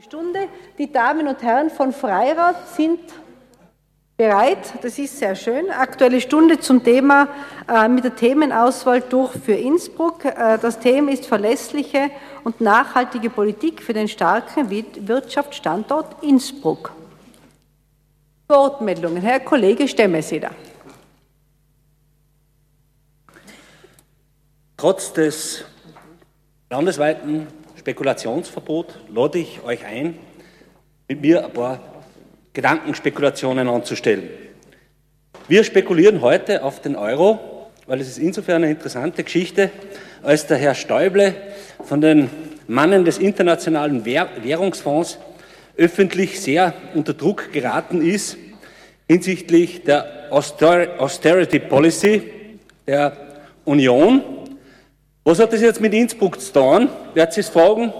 Stunde. Die Damen und Herren von Freirad sind bereit. Das ist sehr schön. Aktuelle Stunde zum Thema äh, mit der Themenauswahl durch für Innsbruck. Äh, das Thema ist verlässliche und nachhaltige Politik für den starken Wirtschaftsstandort Innsbruck. Wortmeldungen. Herr Kollege Stemmeseder. Trotz des landesweiten Spekulationsverbot lade ich euch ein, mit mir ein paar Gedankenspekulationen anzustellen. Wir spekulieren heute auf den Euro, weil es ist insofern eine interessante Geschichte, als der Herr Stäuble von den Mannen des Internationalen Währungsfonds öffentlich sehr unter Druck geraten ist hinsichtlich der Austerity Policy der Union was hat das jetzt mit Innsbruck zu tun? Werdet ihr es fragen?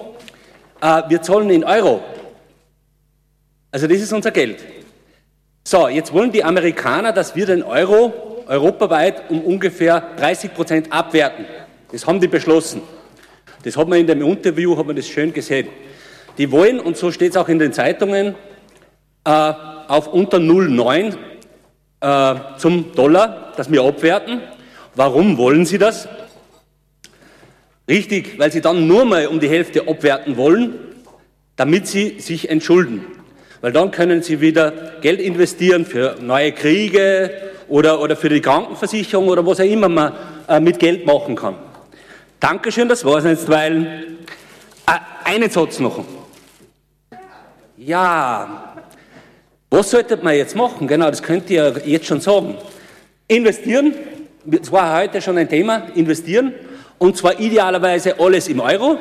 Äh, wir zahlen in Euro. Also das ist unser Geld. So, jetzt wollen die Amerikaner, dass wir den Euro europaweit um ungefähr 30 Prozent abwerten. Das haben die beschlossen. Das hat man in dem Interview, hat man das schön gesehen. Die wollen, und so steht es auch in den Zeitungen, äh, auf unter 0,9 äh, zum Dollar, dass wir abwerten. Warum wollen sie das? Richtig, weil sie dann nur mal um die Hälfte abwerten wollen, damit sie sich entschulden. Weil dann können sie wieder Geld investieren für neue Kriege oder, oder für die Krankenversicherung oder was auch immer man äh, mit Geld machen kann. Dankeschön, das war es jetzt, weil äh, einen Satz noch. Ja, was sollte man jetzt machen? Genau, das könnt ihr jetzt schon sagen. Investieren, das war heute schon ein Thema, investieren und zwar idealerweise alles im Euro.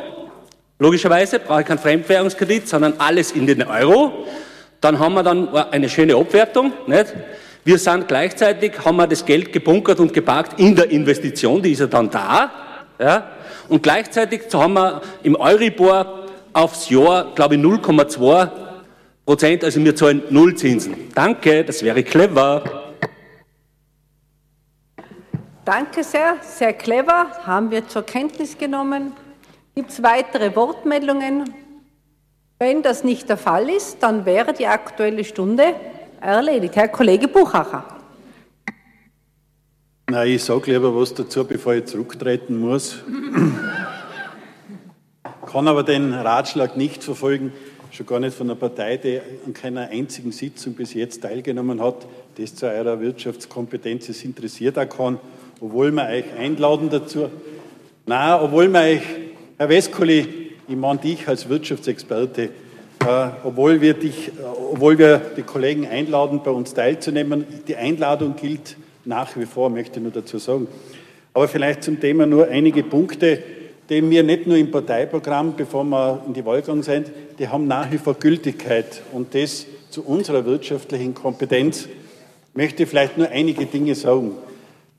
Logischerweise brauche ich keinen Fremdwährungskredit, sondern alles in den Euro. Dann haben wir dann eine schöne Abwertung. Nicht? Wir sind gleichzeitig, haben wir das Geld gebunkert und geparkt in der Investition, die ist ja dann da. Ja? Und gleichzeitig haben wir im Euribor aufs Jahr, glaube ich, 0,2 Prozent, also wir zahlen Null Zinsen. Danke, das wäre clever. Danke sehr, sehr clever, haben wir zur Kenntnis genommen. Gibt es weitere Wortmeldungen? Wenn das nicht der Fall ist, dann wäre die Aktuelle Stunde erledigt. Herr Kollege Buchacher. Nein, ich sage lieber was dazu, bevor ich zurücktreten muss. Kann aber den Ratschlag nicht verfolgen, schon gar nicht von einer Partei, die an keiner einzigen Sitzung bis jetzt teilgenommen hat, das zu eurer Wirtschaftskompetenz interessiert auch kann obwohl wir euch einladen dazu. Nein, obwohl wir euch, Herr Weskoli, ich meine dich als Wirtschaftsexperte, äh, obwohl, wir dich, äh, obwohl wir die Kollegen einladen, bei uns teilzunehmen, die Einladung gilt nach wie vor, möchte ich nur dazu sagen. Aber vielleicht zum Thema nur einige Punkte, die wir nicht nur im Parteiprogramm, bevor wir in die Wahl gegangen sind, die haben nach wie vor Gültigkeit. Und das zu unserer wirtschaftlichen Kompetenz möchte ich vielleicht nur einige Dinge sagen.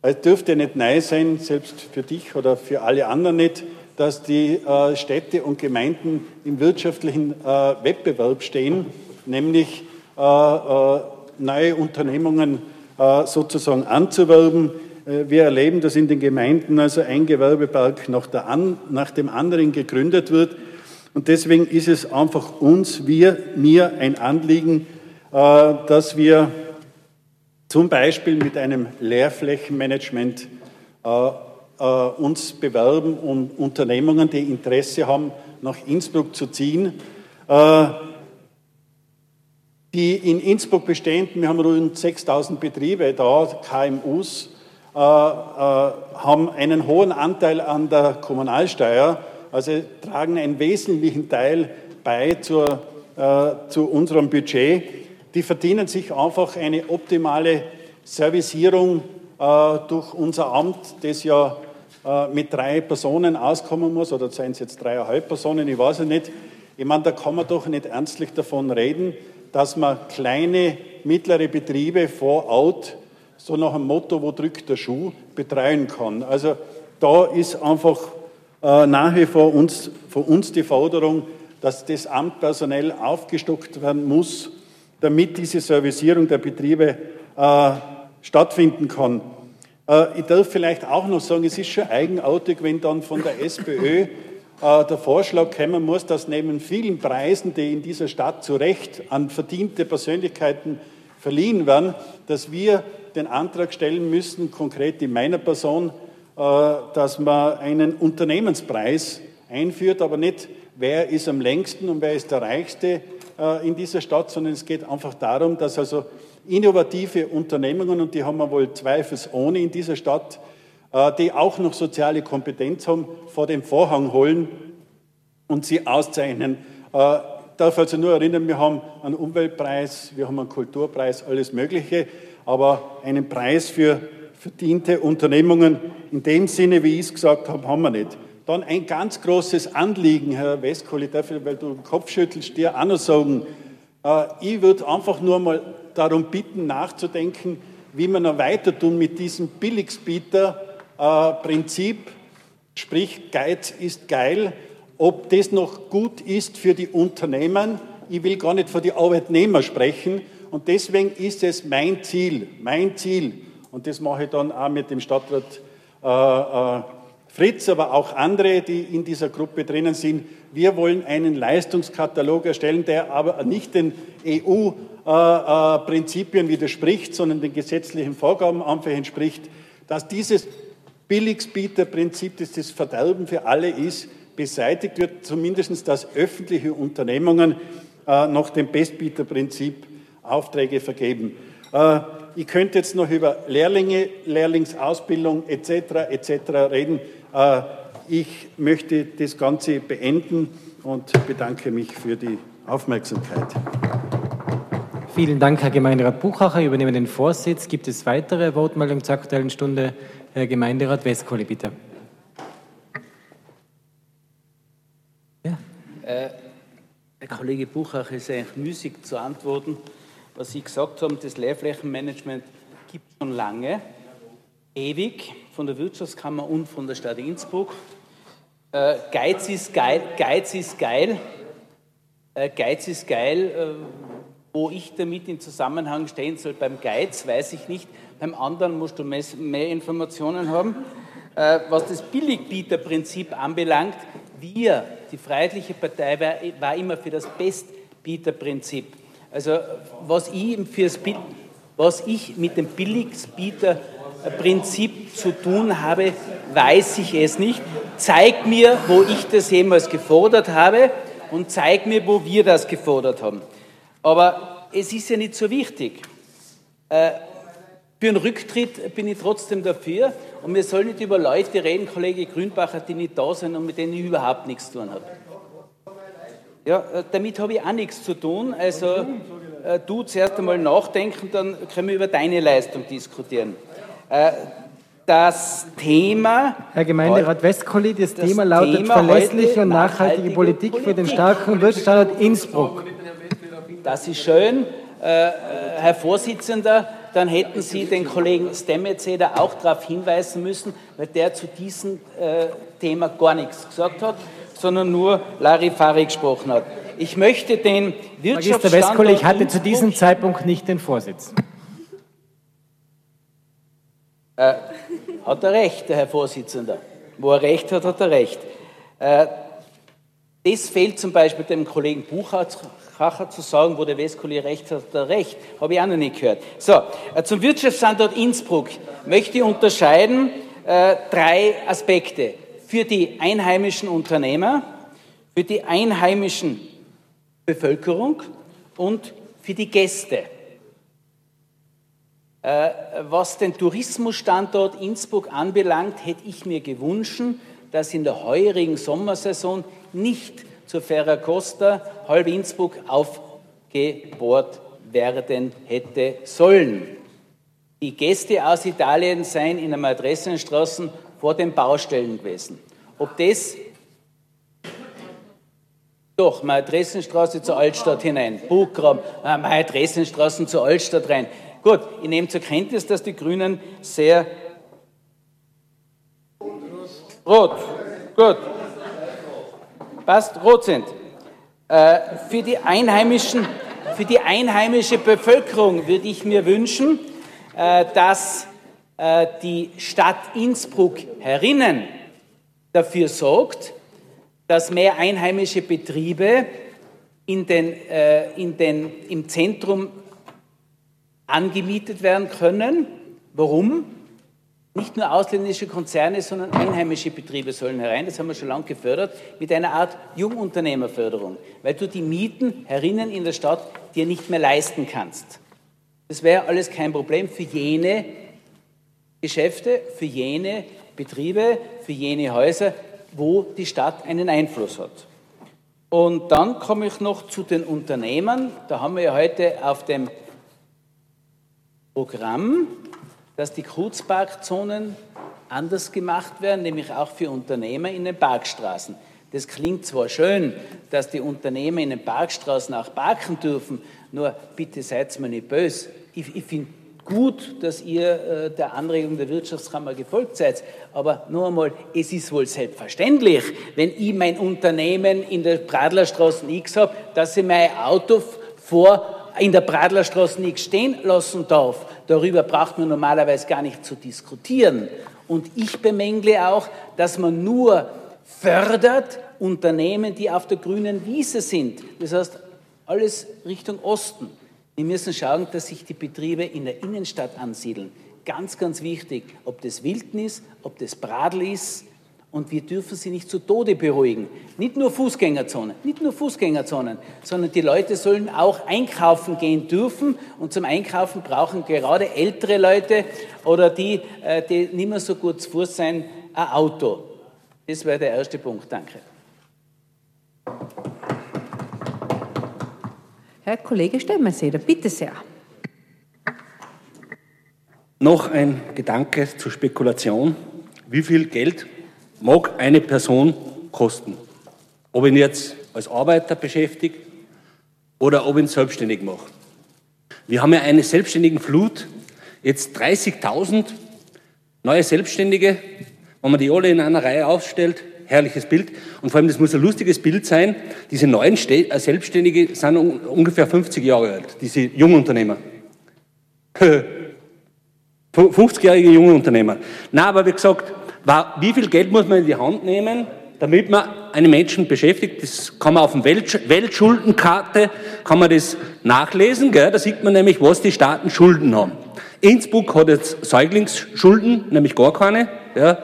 Es dürfte nicht neu sein, selbst für dich oder für alle anderen nicht, dass die äh, Städte und Gemeinden im wirtschaftlichen äh, Wettbewerb stehen, nämlich äh, neue Unternehmungen sozusagen anzuwerben. Wir erleben, dass in den Gemeinden also ein Gewerbepark nach, an, nach dem anderen gegründet wird. Und deswegen ist es einfach uns, wir, mir ein Anliegen, dass wir zum Beispiel mit einem Leerflächenmanagement äh, äh, uns bewerben, um Unternehmungen, die Interesse haben, nach Innsbruck zu ziehen. Äh, die in Innsbruck bestehenden, wir haben rund 6000 Betriebe da, KMUs, äh, äh, haben einen hohen Anteil an der Kommunalsteuer, also tragen einen wesentlichen Teil bei zur, äh, zu unserem Budget die verdienen sich einfach eine optimale Servicierung äh, durch unser Amt, das ja äh, mit drei Personen auskommen muss, oder seien es jetzt dreieinhalb Personen, ich weiß es nicht. Ich meine, da kann man doch nicht ernstlich davon reden, dass man kleine, mittlere Betriebe vor Ort, so nach dem Motto, wo drückt der Schuh, betreuen kann. Also da ist einfach äh, nach wie vor uns, von uns die Forderung, dass das Amt personell aufgestockt werden muss damit diese Servicierung der Betriebe äh, stattfinden kann. Äh, ich darf vielleicht auch noch sagen, es ist schon eigenartig, wenn dann von der SPÖ äh, der Vorschlag kommen muss, dass neben vielen Preisen, die in dieser Stadt zu Recht an verdiente Persönlichkeiten verliehen werden, dass wir den Antrag stellen müssen, konkret in meiner Person, äh, dass man einen Unternehmenspreis einführt, aber nicht, wer ist am längsten und wer ist der Reichste äh, in dieser Stadt, sondern es geht einfach darum, dass also innovative Unternehmungen, und die haben wir wohl zweifelsohne in dieser Stadt, äh, die auch noch soziale Kompetenz haben, vor den Vorhang holen und sie auszeichnen. Ich darf also nur erinnern, wir haben einen Umweltpreis, wir haben einen Kulturpreis, alles Mögliche, aber einen Preis für verdiente Unternehmungen in dem Sinne, wie ich es gesagt habe, haben wir nicht. Dann ein ganz großes Anliegen, Herr Westkohl, dafür, weil du den Kopf schüttelst, dir auch noch sagen, äh, ich würde einfach nur mal darum bitten, nachzudenken, wie wir noch weiter tun mit diesem Billigsbieter-Prinzip, sprich Geiz ist geil, ob das noch gut ist für die Unternehmen. Ich will gar nicht für die Arbeitnehmer sprechen. Und deswegen ist es mein Ziel, mein Ziel, und das mache ich dann auch mit dem Stadtrat äh, äh, Fritz, aber auch andere, die in dieser Gruppe drinnen sind. Wir wollen einen Leistungskatalog erstellen, der aber nicht den EU-Prinzipien widerspricht, sondern den gesetzlichen Vorgaben einfach entspricht, dass dieses Billigsbieterprinzip, das das Verderben für alle ist, beseitigt wird, zumindest dass öffentliche Unternehmungen äh, nach dem Bestbieterprinzip Aufträge vergeben. Äh, ich könnte jetzt noch über Lehrlinge, Lehrlingsausbildung etc. etc. reden. Äh, ich möchte das Ganze beenden und bedanke mich für die Aufmerksamkeit. Vielen Dank, Herr Gemeinderat Buchacher. Ich übernehme den Vorsitz. Gibt es weitere Wortmeldungen zur Aktuellen Stunde? Herr Gemeinderat Westkohle, bitte. Ja. Äh, Herr Kollege Buchacher, ist eigentlich müßig zu antworten was Sie gesagt haben, das Leerflächenmanagement gibt es schon lange, ewig, von der Wirtschaftskammer und von der Stadt Innsbruck. Äh, Geiz ist geil, Geiz ist geil, äh, Geiz ist geil, äh, wo ich damit in Zusammenhang stehen soll beim Geiz, weiß ich nicht. Beim anderen musst du mehr, mehr Informationen haben. Äh, was das Billigbieterprinzip anbelangt, wir, die Freiheitliche Partei, war, war immer für das Bestbieterprinzip. Also was ich, fürs, was ich mit dem Billigsbieterprinzip zu tun habe, weiß ich es nicht. Zeig mir, wo ich das jemals gefordert habe und zeig mir, wo wir das gefordert haben. Aber es ist ja nicht so wichtig. Äh, für einen Rücktritt bin ich trotzdem dafür und wir sollen nicht über Leute reden, Kollege Grünbacher, die nicht da sind und mit denen ich überhaupt nichts zu tun habe. Ja, äh, damit habe ich auch nichts zu tun. Also äh, du zuerst einmal nachdenken, dann können wir über deine Leistung diskutieren. Äh, das Thema. Herr Gemeinderat Westkolli, das, das, Thema lautet Thema verlässliche und nachhaltige, Politik, Politik, für den starken Wirtschaftsstandort Innsbruck. Das ist schön. Äh, Herr Vorsitzender, dann hätten Sie den Kollegen Stemmetzeder auch darauf hinweisen müssen, weil der zu diesem äh, Thema gar nichts gesagt hat sondern nur Larifari gesprochen hat. Ich möchte den Wirtschaftsstandort... Magister Westkolle, ich hatte zu diesem Zeitpunkt nicht den Vorsitz. Äh, hat er recht, der Herr Vorsitzender. Wo er recht hat, hat er recht. Äh, das fehlt zum Beispiel dem Kollegen Buchacher zu sagen, wo der Westkolle recht hat, hat er recht. Habe ich auch noch nicht gehört. So, äh, zum Wirtschaftsstandort Innsbruck möchte ich unterscheiden äh, drei Aspekte für die einheimischen Unternehmer, für die einheimischen Bevölkerung und für die Gäste. Äh, was den Tourismusstandort Innsbruck anbelangt, hätte ich mir gewünscht, dass in der heurigen Sommersaison nicht zur Ferracosta halb Innsbruck aufgebohrt werden hätte sollen. Die Gäste aus Italien seien in der Adressenstraßen vor den Baustellen gewesen. Ob das doch, meine Dresdenstraße zur Altstadt hinein, Buchgraben, äh, meine Dresdenstraßen zur Altstadt rein. Gut, ich nehme zur Kenntnis, dass die Grünen sehr rot, gut, passt, rot sind. Äh, für die einheimischen, für die einheimische Bevölkerung würde ich mir wünschen, äh, dass äh, die Stadt Innsbruck herinnen dafür sorgt, dass mehr einheimische Betriebe in den, äh, in den, im Zentrum angemietet werden können. Warum? Nicht nur ausländische Konzerne, sondern einheimische Betriebe sollen herein. Das haben wir schon lange gefördert mit einer Art Jungunternehmerförderung, weil du die Mieten herinnen in der Stadt dir nicht mehr leisten kannst. Das wäre alles kein Problem für jene Geschäfte, für jene Betriebe, für jene Häuser, wo die Stadt einen Einfluss hat. Und dann komme ich noch zu den Unternehmern. Da haben wir ja heute auf dem Programm, dass die Kurzparkzonen anders gemacht werden, nämlich auch für Unternehmer in den Parkstraßen. Das klingt zwar schön, dass die Unternehmer in den Parkstraßen auch parken dürfen, nur bitte seid mir nicht böse. Ich, ich finde gut, dass ihr äh, der Anregung der Wirtschaftskammer gefolgt seid. Aber nur einmal, es ist wohl selbstverständlich, wenn ich mein Unternehmen in der Pradlerstraße X habe, dass ich mein Auto vor in der Pradlerstraße X stehen lassen darf. Darüber braucht man normalerweise gar nicht zu diskutieren. Und ich bemängle auch, dass man nur fördert Unternehmen, die auf der grünen Wiese sind. Das heißt, alles Richtung Osten. Wir müssen schauen, dass sich die Betriebe in der Innenstadt ansiedeln. Ganz, ganz wichtig, ob das Wildnis, ob das Bradl ist. Und wir dürfen sie nicht zu Tode beruhigen. Nicht nur Fußgängerzonen, nicht nur Fußgängerzonen, sondern die Leute sollen auch einkaufen gehen dürfen. Und zum Einkaufen brauchen gerade ältere Leute oder die, äh, die nicht mehr so gut zu Fuß sein, ein Auto. Das wäre der erste Punkt. Danke. Herr Kollege Stemmenseder, bitte sehr. Noch ein Gedanke zur Spekulation. Wie viel Geld mag eine Person kosten? Ob ihn jetzt als Arbeiter beschäftigt oder ob ihn selbstständig macht. Wir haben ja eine selbstständigen Flut, jetzt 30.000 neue Selbstständige, wenn man die alle in einer Reihe aufstellt, herrliches Bild. Und vor allem, das muss ein lustiges Bild sein. Diese neuen äh, Selbstständige sind ungefähr 50 Jahre alt, diese Jungunternehmer. 50-jährige junge Unternehmer. Na, aber wie gesagt, wie viel Geld muss man in die Hand nehmen, damit man einen Menschen beschäftigt? Das kann man auf der Weltschuldenkarte kann man das nachlesen. Gell? Da sieht man nämlich, was die Staaten Schulden haben. Innsbruck hat jetzt Säuglingsschulden, nämlich gar keine. Ja?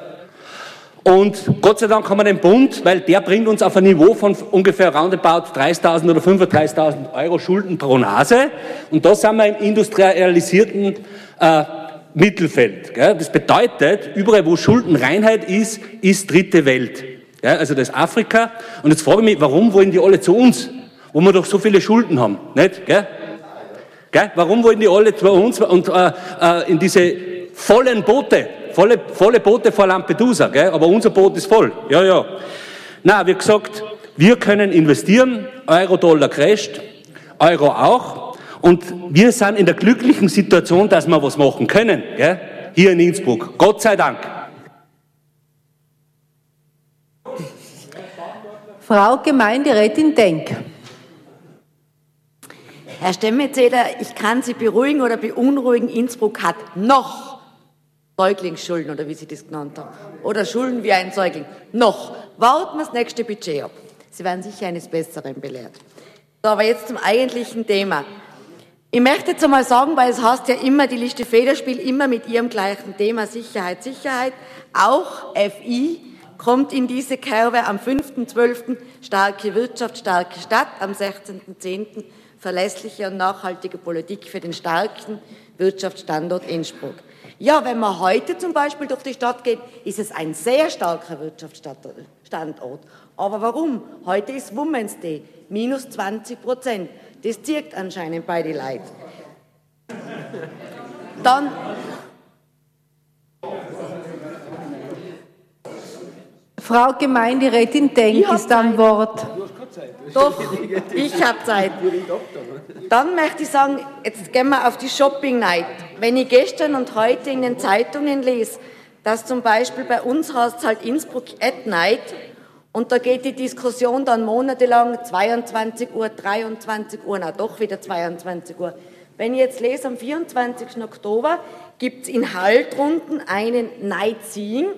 Und Gott sei Dank haben wir den Bund, weil der bringt uns auf ein Niveau von ungefähr roundabout 30.000 oder 35.000 Euro Schulden pro Nase. Und da sind wir im industrialisierten äh, Mittelfeld. Gell? Das bedeutet, überall wo Schuldenreinheit ist, ist dritte Welt. Gell? Also das ist Afrika. Und jetzt frage ich mich, warum wollen die alle zu uns? Wo wir doch so viele Schulden haben. Nicht? Gell? Gell? Warum wollen die alle zu uns und äh, äh, in diese vollen Boote? volle, volle Boote vor Lampedusa, gell? aber unser Boot ist voll. Ja, ja. Na, wie gesagt, wir können investieren, Euro-Dollar crasht, Euro auch. Und wir sind in der glücklichen Situation, dass wir was machen können, gell? hier in Innsbruck. Gott sei Dank. Frau Gemeinderätin Denk. Herr Stemmezeder, ich kann Sie beruhigen oder beunruhigen. Innsbruck hat noch Säuglingsschulden oder wie Sie das genannt haben. Oder Schulden wie ein Säugling. Noch. Warten wir das nächste Budget ab. Sie werden sicher eines Besseren belehrt. So, aber jetzt zum eigentlichen Thema. Ich möchte jetzt einmal sagen, weil es heißt ja immer, die Liste Federspiel immer mit ihrem gleichen Thema Sicherheit, Sicherheit. Auch FI kommt in diese Kerbe am 5.12. starke Wirtschaft, starke Stadt, am 16.10. verlässliche und nachhaltige Politik für den starken Wirtschaftsstandort Innsbruck. Ja, wenn man heute zum Beispiel durch die Stadt geht, ist es ein sehr starker Wirtschaftsstandort. Aber warum? Heute ist Women's Day, minus 20 Prozent. Das zirkt anscheinend bei den Leuten. Dann Frau Gemeinderätin Denk ist am Wort. Doch, ich habe Zeit. Dann möchte ich sagen, jetzt gehen wir auf die Shopping Night. Wenn ich gestern und heute in den Zeitungen lese, dass zum Beispiel bei uns heißt es halt Innsbruck at Night und da geht die Diskussion dann monatelang 22 Uhr, 23 Uhr, na doch wieder 22 Uhr. Wenn ich jetzt lese, am 24. Oktober gibt es in Haltrunden einen Seeing,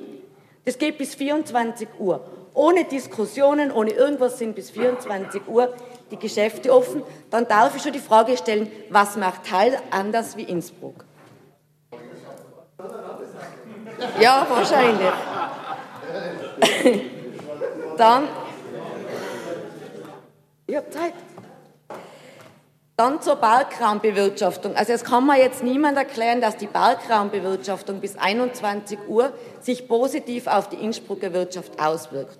das geht bis 24 Uhr. ohne Diskussionen, ohne irgendwas sind bis 24 Uhr die Geschäfte offen, dann darf ich schon die Frage stellen, was macht Hall anders wie Innsbruck? Ja, wahrscheinlich. Dann, ich habe Zeit. Dann zur Parkraumbewirtschaftung. Also es kann mir jetzt niemand erklären, dass die Parkraumbewirtschaftung bis 21 Uhr sich positiv auf die Innsbrucker Wirtschaft auswirkt.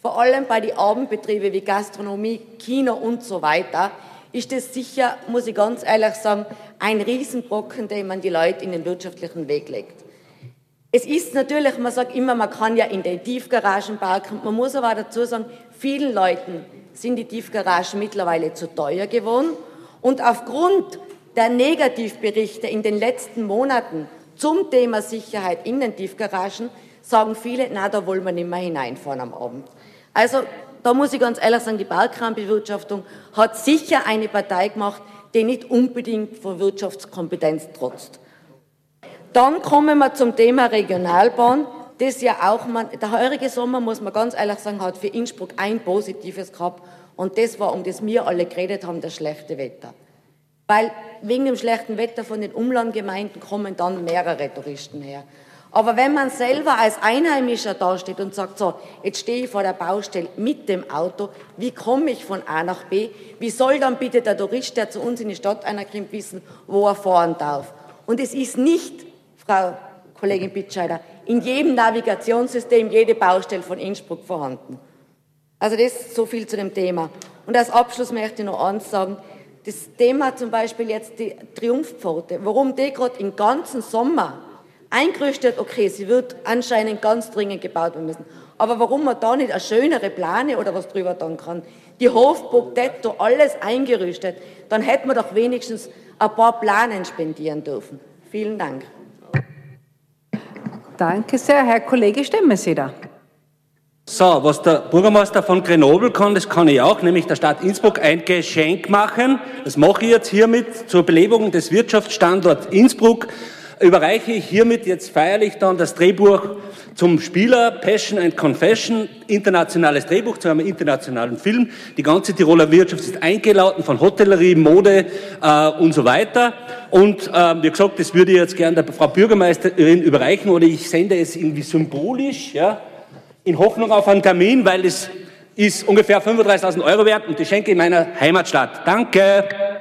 Vor allem bei den Abendbetrieben wie Gastronomie, Kino und so weiter ist es sicher, muss ich ganz ehrlich sagen, ein Riesenbrocken, den man die Leute in den wirtschaftlichen Weg legt. Es ist natürlich, man sagt immer, man kann ja in den Tiefgaragen parken. Man muss aber dazu sagen, vielen Leuten sind die Tiefgaragen mittlerweile zu teuer geworden. Und aufgrund der Negativberichte in den letzten Monaten zum Thema Sicherheit in den Tiefgaragen sagen viele, na, da wollen wir nicht mehr hineinfahren am Abend. Also da muss ich ganz ehrlich sagen, die Bergraumbewirtschaftung hat sicher eine Partei gemacht, die nicht unbedingt von Wirtschaftskompetenz trotzt. Dann kommen wir zum Thema Regionalbahn. Das ja auch, man, der heurige Sommer, muss man ganz ehrlich sagen, hat für Innsbruck ein Positives gehabt. Und das war, um das wir alle geredet haben, das schlechte Wetter. Weil wegen dem schlechten Wetter von den Umlandgemeinden kommen dann mehrere Touristen her. Aber wenn man selber als Einheimischer dasteht und sagt, so, jetzt stehe ich vor der Baustelle mit dem Auto, wie komme ich von A nach B? Wie soll dann bitte der Tourist, der zu uns in die Stadt einerkommt, wissen, wo er fahren darf? Und es ist nicht Frau Kollegin Bitscheider, in jedem Navigationssystem jede Baustelle von Innsbruck vorhanden. Also das ist so viel zu dem Thema. Und als Abschluss möchte ich noch eins sagen. Das Thema zum Beispiel jetzt die Triumphpforte, warum die gerade im ganzen Sommer eingerüstet, okay, sie wird anscheinend ganz dringend gebaut werden müssen. Aber warum man da nicht eine schönere Plane oder was drüber tun kann? Die Hofburg Detto, alles eingerüstet, dann hätten wir doch wenigstens ein paar Planen spendieren dürfen. Vielen Dank. Danke sehr. Herr Kollege Stemmeseder. So, was der Bürgermeister von Grenoble kann, das kann ich auch, nämlich der Stadt Innsbruck ein Geschenk machen. Das mache ich jetzt hiermit zur Belebung des Wirtschaftsstandorts Innsbruck. Überreiche ich hiermit jetzt feierlich dann das Drehbuch zum Spieler Passion and Confession, internationales Drehbuch zu einem internationalen Film. Die ganze Tiroler Wirtschaft ist eingeladen von Hotellerie, Mode äh, und so weiter. Und äh, wie gesagt, das würde ich jetzt gerne der Frau Bürgermeisterin überreichen oder ich sende es irgendwie symbolisch, ja, in Hoffnung auf einen Termin, weil es ist ungefähr 35.000 Euro wert und ich schenke in meiner Heimatstadt. Danke.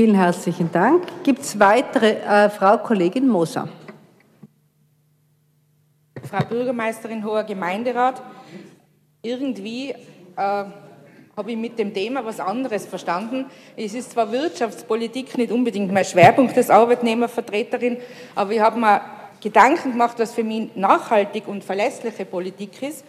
Vielen herzlichen Dank. Gibt es weitere? Äh, Frau Kollegin Moser. Frau Bürgermeisterin, hoher Gemeinderat, irgendwie äh, habe ich mit dem Thema was anderes verstanden. Es ist zwar Wirtschaftspolitik nicht unbedingt mein Schwerpunkt als Arbeitnehmervertreterin, aber ich habe mir Gedanken gemacht, was für mich nachhaltig und verlässliche Politik ist.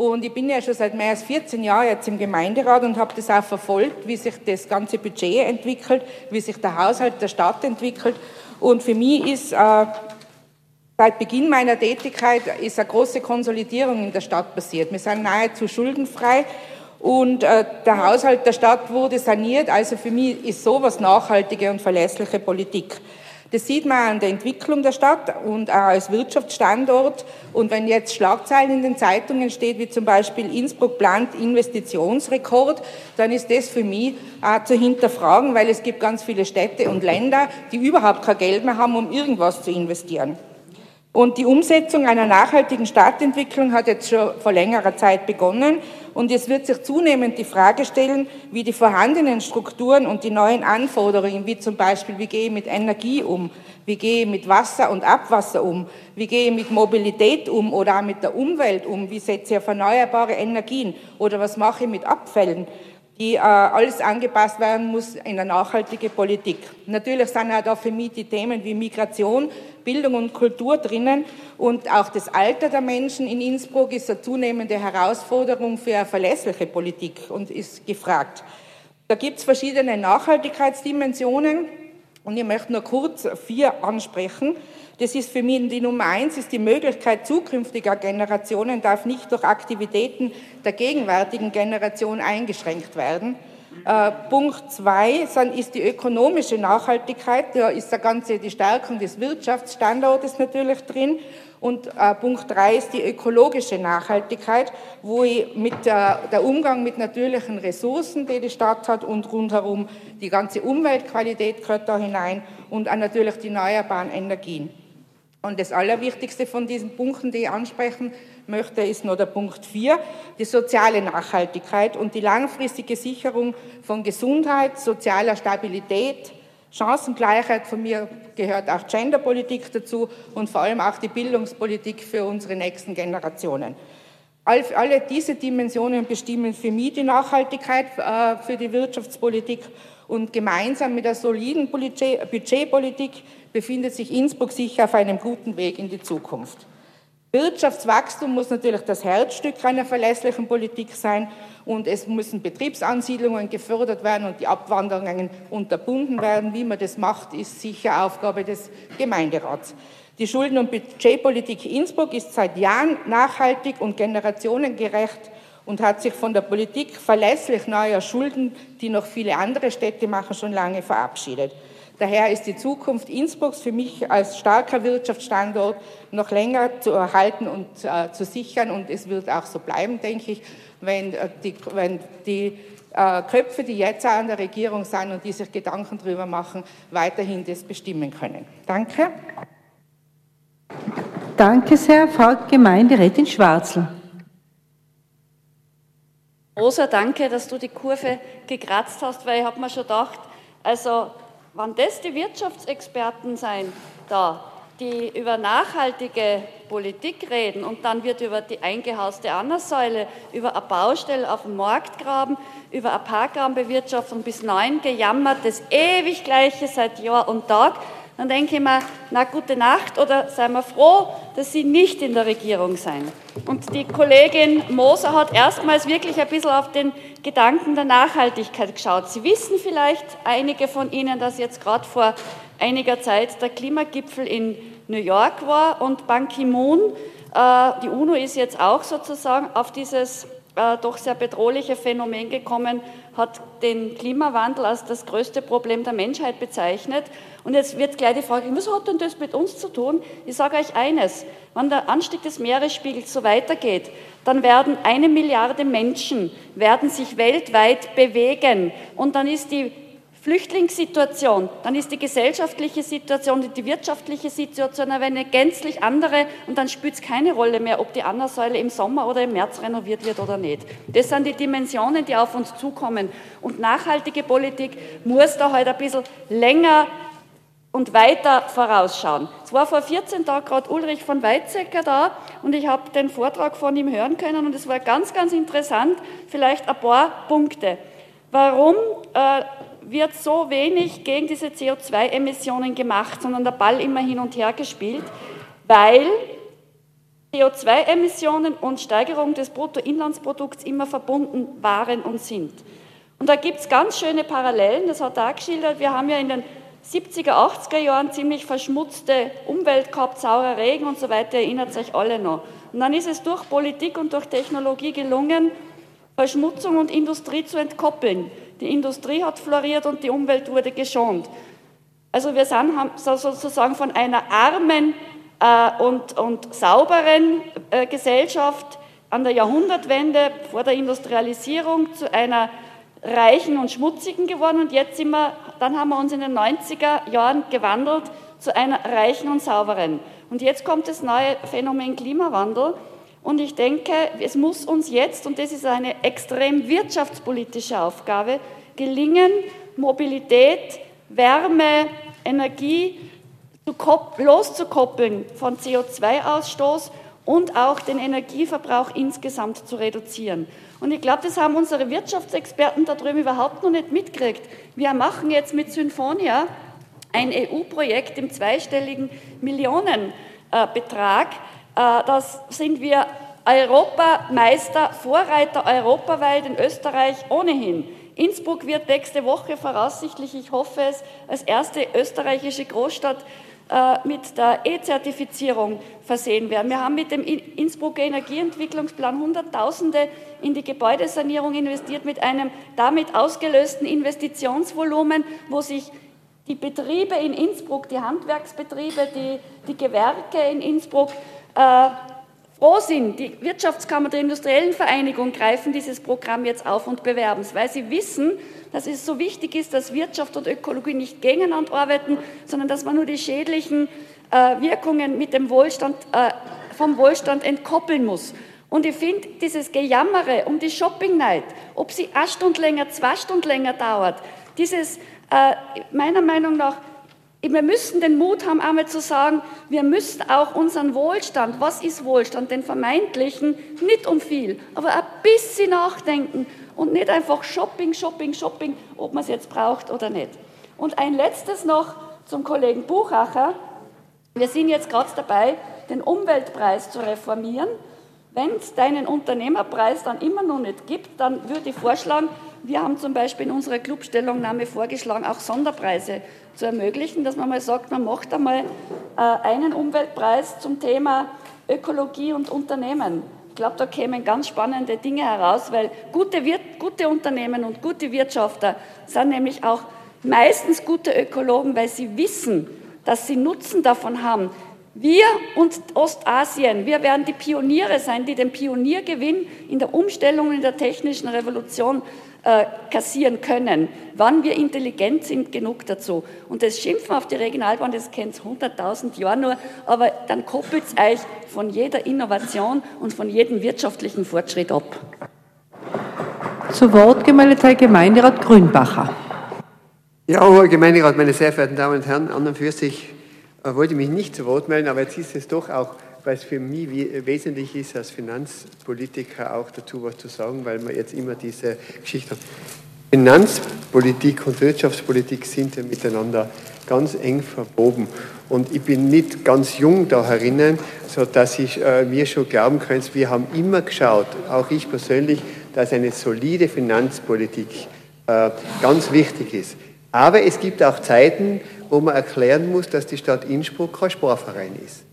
Und ich bin ja schon seit mehr als 14 Jahren jetzt im Gemeinderat und habe das auch verfolgt, wie sich das ganze Budget entwickelt, wie sich der Haushalt der Stadt entwickelt. Und für mich ist äh, Seit Beginn meiner Tätigkeit ist eine große Konsolidierung in der Stadt passiert. Wir sind nahezu schuldenfrei und äh, der Haushalt der Stadt wurde saniert. Also für mich ist sowas nachhaltige und verlässliche Politik. Das sieht man an der Entwicklung der Stadt und auch als Wirtschaftsstandort. Und wenn jetzt Schlagzeilen in den Zeitungen steht, wie zum Beispiel Innsbruck plant Investitionsrekord, dann ist das für mich auch zu hinterfragen, weil es gibt ganz viele Städte und Länder, die überhaupt kein Geld mehr haben, um irgendwas zu investieren. Und die Umsetzung einer nachhaltigen Stadtentwicklung hat jetzt schon vor längerer Zeit begonnen. Und es wird sich zunehmend die Frage stellen, wie die vorhandenen Strukturen und die neuen Anforderungen, wie zum Beispiel, wie gehe ich mit Energie um, wie gehe ich mit Wasser und Abwasser um, wie gehe ich mit Mobilität um oder auch mit der Umwelt um, wie setze ich auf erneuerbare Energien? Oder was mache ich mit Abfällen, die äh, alles angepasst werden muss in eine nachhaltige Politik. Natürlich sind auch da für mich die Themen wie Migration, Bildung und Kultur drinnen und auch das Alter der Menschen in Innsbruck ist eine zunehmende Herausforderung für eine verlässliche Politik und ist gefragt. Da gibt es verschiedene Nachhaltigkeitsdimensionen und ich möchte nur kurz vier ansprechen. Das ist für mich die Nummer eins, ist die Möglichkeit zukünftiger Generationen darf nicht durch Aktivitäten der gegenwärtigen Generation eingeschränkt werden. Äh, Punkt zwei ist die ökonomische Nachhaltigkeit. Da ist der ganze, die Stärkung des Wirtschaftsstandortes natürlich drin. Und äh, Punkt drei ist die ökologische Nachhaltigkeit, wo ich mit der, der Umgang mit natürlichen Ressourcen, die die Stadt hat und rundherum die ganze Umweltqualität gehört da hinein und auch natürlich die erneuerbaren Energien. Und das Allerwichtigste von diesen Punkten, die ich ansprechen möchte, ist nur der Punkt 4, die soziale Nachhaltigkeit und die langfristige Sicherung von Gesundheit, sozialer Stabilität, Chancengleichheit, von mir gehört auch Genderpolitik dazu und vor allem auch die Bildungspolitik für unsere nächsten Generationen. Alle diese Dimensionen bestimmen für mich die Nachhaltigkeit äh, für die Wirtschaftspolitik und gemeinsam mit der soliden Budgetpolitik befindet sich Innsbruck sicher auf einem guten Weg in die Zukunft. Wirtschaftswachstum muss natürlich das Herzstück einer verlässlichen Politik sein und es müssen Betriebsansiedlungen gefördert werden und die Abwanderungen unterbunden werden. Wie man das macht, ist sicher Aufgabe des Gemeinderats. Die Schulden- und Budgetpolitik Innsbruck ist seit Jahren nachhaltig und generationengerecht und hat sich von der Politik verlässlich neuer Schulden, die noch viele andere Städte machen, schon lange verabschiedet. Daher ist die Zukunft Innsbrucks für mich als starker Wirtschaftsstandort noch länger zu erhalten und äh, zu sichern. Und es wird auch so bleiben, denke ich, wenn äh, die, wenn die äh, Köpfe, die jetzt an der Regierung sind und die sich Gedanken darüber machen, weiterhin das bestimmen können. Danke. Danke sehr, Frau Gemeinderätin Schwarzl. Rosa, danke, dass du die Kurve gekratzt hast, weil ich habe mir schon gedacht, also wenn das die Wirtschaftsexperten sein, da, die über nachhaltige Politik reden und dann wird über die eingehauste Annersäule, über eine Baustelle auf dem Marktgraben, über eine Parkraumbewirtschaftung bis neun gejammert, das ewig Gleiche seit Jahr und Tag, dann denke ich mir, na gute Nacht oder seien wir froh, dass Sie nicht in der Regierung sein. Und die Kollegin Moser hat erstmals wirklich ein bisschen auf den Gedanken der Nachhaltigkeit geschaut. Sie wissen vielleicht einige von Ihnen, dass jetzt gerade vor einiger Zeit der Klimagipfel in New York war und Ban Ki-moon, äh, die UNO ist jetzt auch sozusagen auf dieses äh, doch sehr bedrohliche Phänomen gekommen, hat den Klimawandel als das größte Problem der Menschheit bezeichnet. Und jetzt wird gleich die Frage, was hat denn das mit uns zu tun? Ich sage euch eines, wenn der Anstieg des Meeresspiegels so weitergeht, dann werden eine Milliarde Menschen werden sich weltweit bewegen und dann ist die Flüchtlingssituation, dann ist die gesellschaftliche Situation, die wirtschaftliche Situation aber eine gänzlich andere und dann spielt es keine Rolle mehr, ob die Anna-Säule im Sommer oder im März renoviert wird oder nicht. Das sind die Dimensionen, die auf uns zukommen. Und nachhaltige Politik muss da halt ein bisschen länger und weiter vorausschauen. Es war vor 14 Tagen gerade Ulrich von Weizsäcker da und ich habe den Vortrag von ihm hören können und es war ganz, ganz interessant. Vielleicht ein paar Punkte. Warum äh, wird so wenig gegen diese CO2-Emissionen gemacht, sondern der Ball immer hin und her gespielt, weil CO2-Emissionen und Steigerung des Bruttoinlandsprodukts immer verbunden waren und sind. Und da gibt es ganz schöne Parallelen, das hat er geschildert. Wir haben ja in den 70er, 80er Jahren ziemlich verschmutzte Umwelt gehabt, saurer Regen und so weiter, erinnert sich alle noch. Und dann ist es durch Politik und durch Technologie gelungen, Verschmutzung und Industrie zu entkoppeln. Die Industrie hat floriert und die Umwelt wurde geschont. Also wir sind sozusagen von einer armen äh, und, und sauberen äh, Gesellschaft an der Jahrhundertwende vor der Industrialisierung zu einer reichen und schmutzigen geworden und jetzt sind wir, dann haben wir uns in den 90er Jahren gewandelt zu einer reichen und sauberen. Und jetzt kommt das neue Phänomen Klimawandel und ich denke, es muss uns jetzt, und das ist eine extrem wirtschaftspolitische Aufgabe, gelingen, Mobilität, Wärme, Energie loszukoppeln von CO2-Ausstoß und auch den Energieverbrauch insgesamt zu reduzieren. Und ich glaube, das haben unsere Wirtschaftsexperten da drüben überhaupt noch nicht mitgekriegt. Wir machen jetzt mit Symphonia ein EU-Projekt im zweistelligen Millionenbetrag, das sind wir Europameister, Vorreiter europaweit in Österreich ohnehin. Innsbruck wird nächste Woche voraussichtlich, ich hoffe es, als erste österreichische Großstadt äh, mit der E-Zertifizierung versehen werden. Wir haben mit dem Innsbrucker Energieentwicklungsplan Hunderttausende in die Gebäudesanierung investiert mit einem damit ausgelösten Investitionsvolumen, wo sich die Betriebe in Innsbruck, die Handwerksbetriebe, die, die Gewerke in Innsbruck äh, froh sind. Die Wirtschaftskammer der Industriellen Vereinigung greifen dieses Programm jetzt auf und bewerben es, weil sie wissen, dass es so wichtig ist, dass Wirtschaft und Ökologie nicht gegeneinander arbeiten, sondern dass man nur die schädlichen äh, Wirkungen mit dem Wohlstand, äh, vom Wohlstand entkoppeln muss. Und ich finde, dieses Gejammere um die Shopping Night, ob sie eine Stunde länger, zwei Stunden länger dauert, dieses, äh, meiner Meinung nach, wir müssen den Mut haben, einmal zu sagen, wir müssen auch unseren Wohlstand, was ist Wohlstand, den vermeintlichen, nicht um viel, aber ein bisschen nachdenken und nicht einfach Shopping, Shopping, Shopping, ob man es jetzt braucht oder nicht. Und ein letztes noch zum Kollegen Buchacher. Wir sind jetzt gerade dabei, den Umweltpreis zu reformieren. Wenn es deinen Unternehmerpreis dann immer noch nicht gibt, dann würde ich vorschlagen, wir haben zum Beispiel in unserer Clubstellungnahme vorgeschlagen, auch Sonderpreise zu ermöglichen, dass man mal sagt, man macht einmal äh, einen Umweltpreis zum Thema Ökologie und Unternehmen. Ich glaube, da kämen ganz spannende Dinge heraus, weil gute, gute Unternehmen und gute Wirtschafter sind nämlich auch meistens gute Ökologen, weil sie wissen, dass sie Nutzen davon haben, wir und Ostasien, wir werden die Pioniere sein, die den Pioniergewinn in der Umstellung in der technischen Revolution äh, kassieren können, wann wir intelligent sind genug dazu. Und das Schimpfen auf die Regionalbahn, das kennt es 100.000 Jahre nur, aber dann koppelt es euch von jeder Innovation und von jedem wirtschaftlichen Fortschritt ab. Zu Wort gemeldet Herr Gemeinderat Grünbacher. Ja, Herr Gemeinderat, meine sehr verehrten Damen und Herren, an und für sich äh, wollte mich nicht zu Wort melden, aber jetzt ist es doch auch, es für mich wesentlich ist, als Finanzpolitiker auch dazu was zu sagen, weil wir jetzt immer diese Geschichte haben. Finanzpolitik und Wirtschaftspolitik sind ja miteinander ganz eng verwoben. Und ich bin nicht ganz jung da herinnen, sodass ich äh, mir schon glauben könnte, wir haben immer geschaut, auch ich persönlich, dass eine solide Finanzpolitik äh, ganz wichtig ist. Aber es gibt auch Zeiten, wo man erklären muss, dass die Stadt Innsbruck kein Sportverein ist.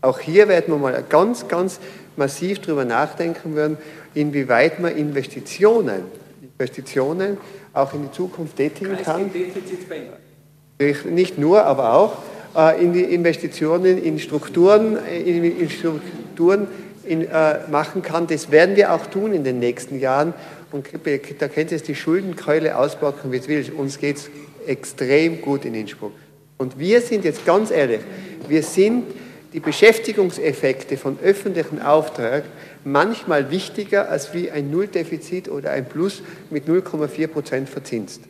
Auch hier werden wir mal ganz, ganz massiv darüber nachdenken werden, inwieweit man Investitionen, Investitionen auch in die Zukunft tätigen kann. Nicht nur, aber auch äh, in die Investitionen in Strukturen, in, in Strukturen in, äh, machen kann. Das werden wir auch tun in den nächsten Jahren. Und da könnt ihr die Schuldenkeule auspacken, wie es will. Uns geht es extrem gut in Innsbruck. Und wir sind jetzt ganz ehrlich, wir sind die Beschäftigungseffekte von öffentlichen Aufträgen manchmal wichtiger als wie ein Nulldefizit oder ein Plus mit 0,4 Prozent verzinst. Ich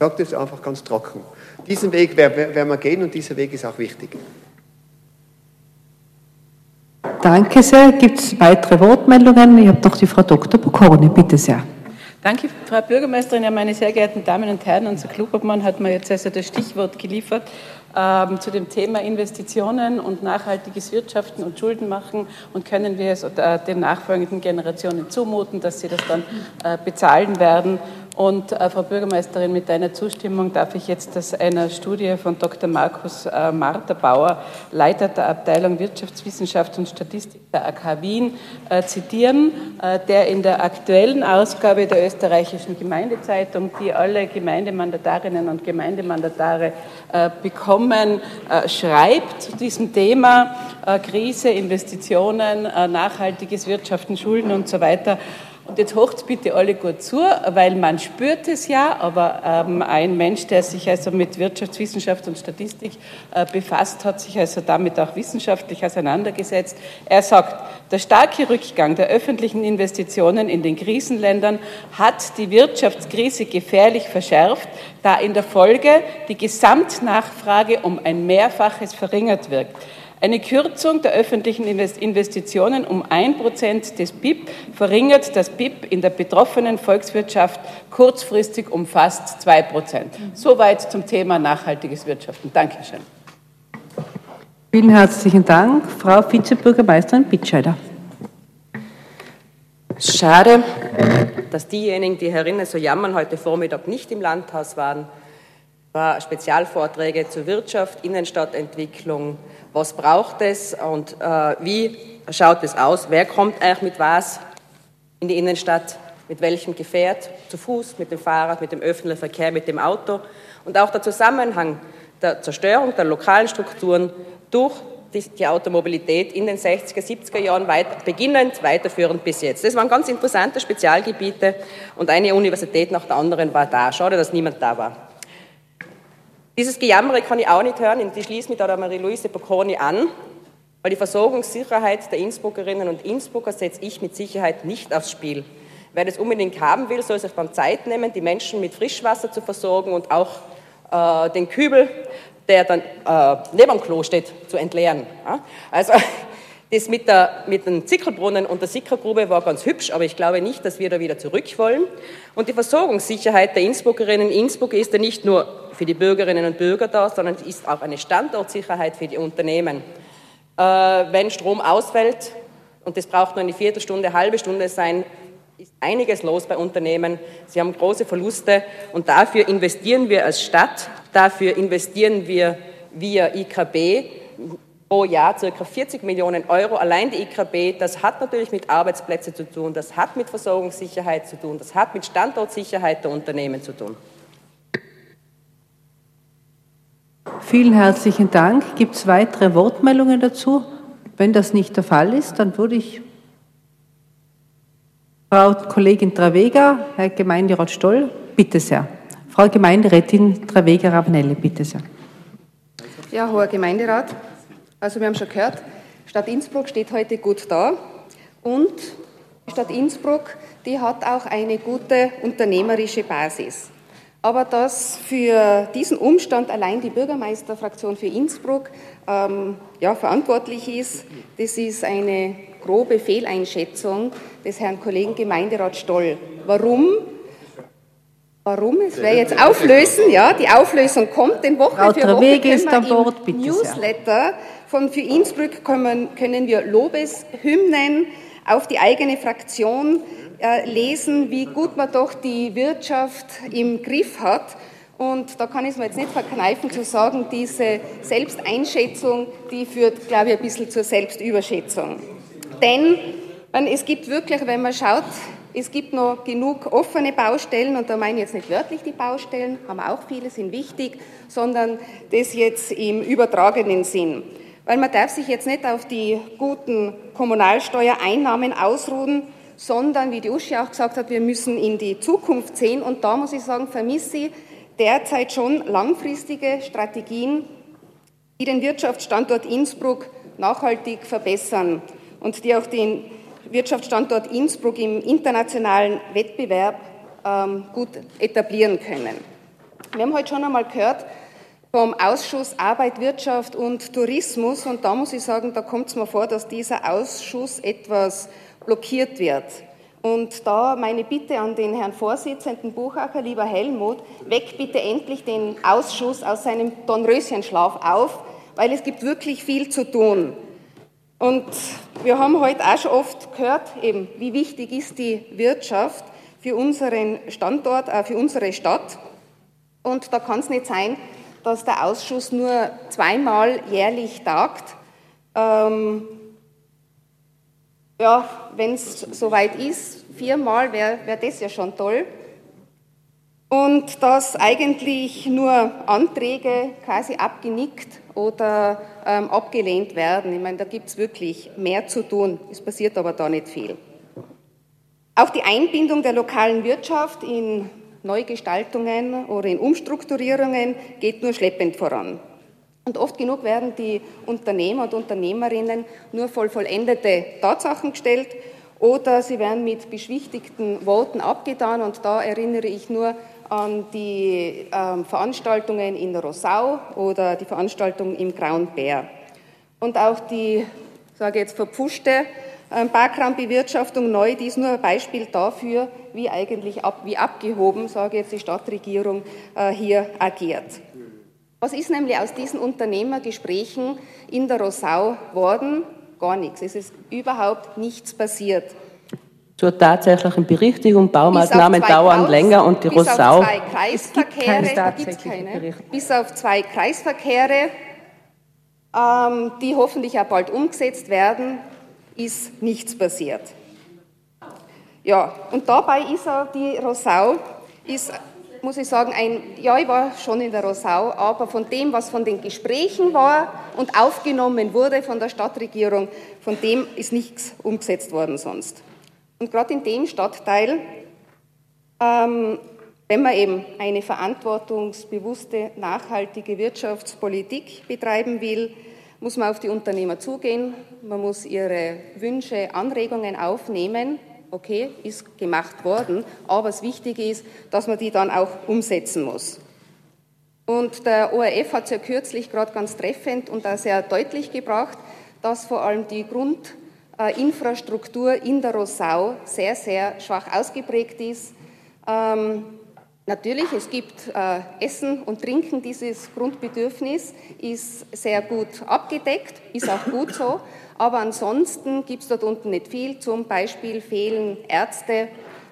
sage das einfach ganz trocken. Diesen Weg werden wir gehen und dieser Weg ist auch wichtig. Danke sehr. Gibt es weitere Wortmeldungen? Ich habe noch die Frau Dr. Bokorne. Bitte sehr. Danke, Frau Bürgermeisterin. Ja, meine sehr geehrten Damen und Herren, unser Klubobmann hat mir jetzt also das Stichwort geliefert ähm, zu dem Thema Investitionen und nachhaltiges Wirtschaften und Schulden machen und können wir es äh, den nachfolgenden Generationen zumuten, dass sie das dann äh, bezahlen werden. Und äh, Frau Bürgermeisterin, mit deiner Zustimmung darf ich jetzt aus einer Studie von Dr. Markus äh, Martha Bauer, Leiter der Abteilung Wirtschaftswissenschaft und Statistik der AK Wien, äh, zitieren, äh, der in der aktuellen Ausgabe der österreichischen Gemeindezeitung, die alle Gemeindemandatarinnen und Gemeindemandatare äh, bekommen, äh, schreibt zu diesem Thema Krise, Investitionen, nachhaltiges Wirtschaften, Schulden und so weiter. Und jetzt hocht bitte alle gut zu, weil man spürt es ja, aber ähm, ein Mensch, der sich also mit Wirtschaftswissenschaft und Statistik äh, befasst, hat sich also damit auch wissenschaftlich auseinandergesetzt. Er sagt, der starke Rückgang der öffentlichen Investitionen in den Krisenländern hat die Wirtschaftskrise gefährlich verschärft, da in der Folge die Gesamtnachfrage um ein Mehrfaches verringert wirkt. Eine Kürzung der öffentlichen Investitionen um ein Prozent des BIP verringert das BIP in der betroffenen Volkswirtschaft kurzfristig um fast zwei Prozent. Soweit zum Thema nachhaltiges Wirtschaften. Dankeschön. Vielen herzlichen Dank. Frau Vizebürgermeisterin Bitscheider. Schade, dass diejenigen, die herinnen so jammern, heute Vormittag nicht im Landhaus waren. War Spezialvorträge zur Wirtschaft, Innenstadtentwicklung, was braucht es und äh, wie schaut es aus, wer kommt eigentlich mit was in die Innenstadt, mit welchem Gefährt, zu Fuß, mit dem Fahrrad, mit dem öffentlichen Verkehr, mit dem Auto und auch der Zusammenhang der Zerstörung der lokalen Strukturen durch die Automobilität in den 60er, 70er Jahren weit, beginnend, weiterführend bis jetzt. Das waren ganz interessante Spezialgebiete und eine Universität nach der anderen war da. Schade, dass niemand da war. Dieses Gejammere kann ich auch nicht hören. Ich schließe mich da der Marie-Louise Bocconi an, weil die Versorgungssicherheit der Innsbruckerinnen und Innsbrucker setze ich mit Sicherheit nicht aufs Spiel. Wer das unbedingt haben will, soll sich dann Zeit nehmen, die Menschen mit Frischwasser zu versorgen und auch äh, den Kübel, der dann äh, neben dem Klo steht, zu entleeren. Ja? Also das mit, der, mit dem Zickelbrunnen und der Sickergrube war ganz hübsch, aber ich glaube nicht, dass wir da wieder zurück wollen. Und die Versorgungssicherheit der Innsbruckerinnen in Innsbruck ist ja nicht nur für die Bürgerinnen und Bürger da, sondern ist auch eine Standortsicherheit für die Unternehmen. Äh, wenn Strom ausfällt, und das braucht nur eine Viertelstunde, eine halbe Stunde sein, ist einiges los bei Unternehmen. Sie haben große Verluste und dafür investieren wir als Stadt, dafür investieren wir via IKB pro Jahr ca. 40 Millionen Euro. Allein die IKB, das hat natürlich mit Arbeitsplätzen zu tun, das hat mit Versorgungssicherheit zu tun, das hat mit Standortsicherheit der Unternehmen zu tun. Vielen herzlichen Dank. Gibt es weitere Wortmeldungen dazu? Wenn das nicht der Fall ist, dann würde ich Frau Kollegin Travega, Herr Gemeinderat Stoll, bitte sehr. Frau Gemeinderätin Travega-Ravanelli, bitte sehr. Ja, hoher Gemeinderat, also wir haben schon gehört, Stadt Innsbruck steht heute gut da und Stadt Innsbruck, die hat auch eine gute unternehmerische Basis. Aber dass für diesen Umstand allein die Bürgermeisterfraktion für Innsbruck ähm, ja, verantwortlich ist, das ist eine grobe Fehleinschätzung des Herrn Kollegen Gemeinderat Stoll. Warum? Warum? Es wäre jetzt auflösen, ja, die Auflösung kommt, denn Woche Frau für Woche Wege können wir Wort, im Newsletter von für Innsbruck können, können wir Lobeshymnen auf die eigene Fraktion äh, lesen, wie gut man doch die Wirtschaft im Griff hat. Und da kann ich es mir jetzt nicht verkneifen zu sagen, diese Selbsteinschätzung, die führt, glaube ich, ein bisschen zur Selbstüberschätzung. Denn es gibt wirklich, wenn man schaut, es gibt noch genug offene Baustellen und da meine ich jetzt nicht wörtlich die Baustellen, haben auch viele, sind wichtig, sondern das jetzt im übertragenen Sinn. Weil man darf sich jetzt nicht auf die guten Kommunalsteuereinnahmen ausruhen, sondern, wie die Uschi auch gesagt hat, wir müssen in die Zukunft sehen und da muss ich sagen, vermisse ich derzeit schon langfristige Strategien, die den Wirtschaftsstandort Innsbruck nachhaltig verbessern und die auch den Wirtschaftsstandort Innsbruck im internationalen Wettbewerb ähm, gut etablieren können. Wir haben heute schon einmal gehört vom Ausschuss Arbeit, Wirtschaft und Tourismus und da muss ich sagen, da kommt es mir vor, dass dieser Ausschuss etwas blockiert wird. Und da meine Bitte an den Herrn Vorsitzenden Buchacher, lieber Helmut, weck bitte endlich den Ausschuss aus seinem Dornröschenschlaf auf, weil es gibt wirklich viel zu tun. Und wir haben heute auch schon oft gehört, eben, wie wichtig ist die Wirtschaft für unseren Standort, auch für unsere Stadt. Und da kann es nicht sein, dass der Ausschuss nur zweimal jährlich tagt. Ähm, ja, wenn es soweit ist, viermal wäre wär das ja schon toll. Und dass eigentlich nur Anträge quasi abgenickt oder ähm, abgelehnt werden. Ich meine, da gibt es wirklich mehr zu tun. Es passiert aber da nicht viel. Auch die Einbindung der lokalen Wirtschaft in Neugestaltungen oder in Umstrukturierungen geht nur schleppend voran. Und oft genug werden die Unternehmer und Unternehmerinnen nur voll vollendete Tatsachen gestellt oder sie werden mit beschwichtigten Worten abgetan. Und da erinnere ich nur an die ähm, Veranstaltungen in Rosau oder die Veranstaltung im Grauen Bär. Und auch die, sage jetzt, verpfuschte ähm, Parkraumbewirtschaftung neu, die ist nur ein Beispiel dafür, wie eigentlich ab, wie abgehoben, sage jetzt die Stadtregierung, äh, hier agiert. Was ist nämlich aus diesen Unternehmergesprächen in der Rosau worden? Gar nichts. Es ist überhaupt nichts passiert. Zur tatsächlichen Berichtigung, Baumaßnahmen dauern länger und die bis Rosau. Auf zwei Kreisverkehre, keine, bis auf zwei Kreisverkehre, ähm, die hoffentlich auch bald umgesetzt werden, ist nichts passiert. Ja, und dabei ist auch die Rosau ist muss ich sagen, ein, ja, ich war schon in der Rosau, aber von dem, was von den Gesprächen war und aufgenommen wurde von der Stadtregierung, von dem ist nichts umgesetzt worden sonst. Und gerade in dem Stadtteil, ähm, wenn man eben eine verantwortungsbewusste, nachhaltige Wirtschaftspolitik betreiben will, muss man auf die Unternehmer zugehen, man muss ihre Wünsche, Anregungen aufnehmen. Okay, ist gemacht worden, aber das Wichtige ist, dass man die dann auch umsetzen muss. Und der ORF hat es ja kürzlich gerade ganz treffend und auch sehr deutlich gebracht, dass vor allem die Grundinfrastruktur in der Rosau sehr, sehr schwach ausgeprägt ist. Ähm, natürlich, es gibt äh, Essen und Trinken, dieses Grundbedürfnis ist sehr gut abgedeckt, ist auch gut so, aber ansonsten gibt es dort unten nicht viel, zum Beispiel fehlen Ärzte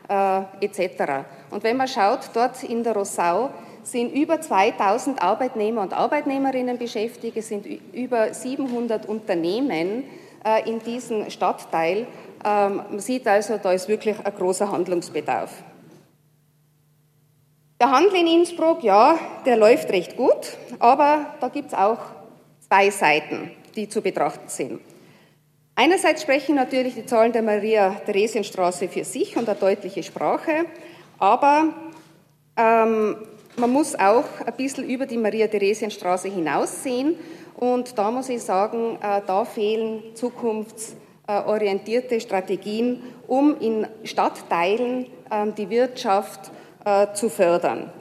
äh, etc. Und wenn man schaut, dort in der Rosau sind über 2000 Arbeitnehmer und Arbeitnehmerinnen beschäftigt, es sind über 700 Unternehmen äh, in diesem Stadtteil. Ähm, man sieht also, da ist wirklich ein großer Handlungsbedarf. Der Handel in Innsbruck, ja, der läuft recht gut, aber da gibt es auch zwei Seiten, die zu betrachten sind. Einerseits sprechen natürlich die Zahlen der Maria-Theresien-Straße für sich und eine deutliche Sprache, aber ähm, man muss auch ein bisschen über die Maria-Theresien-Straße hinaussehen und da muss ich sagen, äh, da fehlen zukunftsorientierte Strategien, um in Stadtteilen äh, die Wirtschaft äh, zu fördern.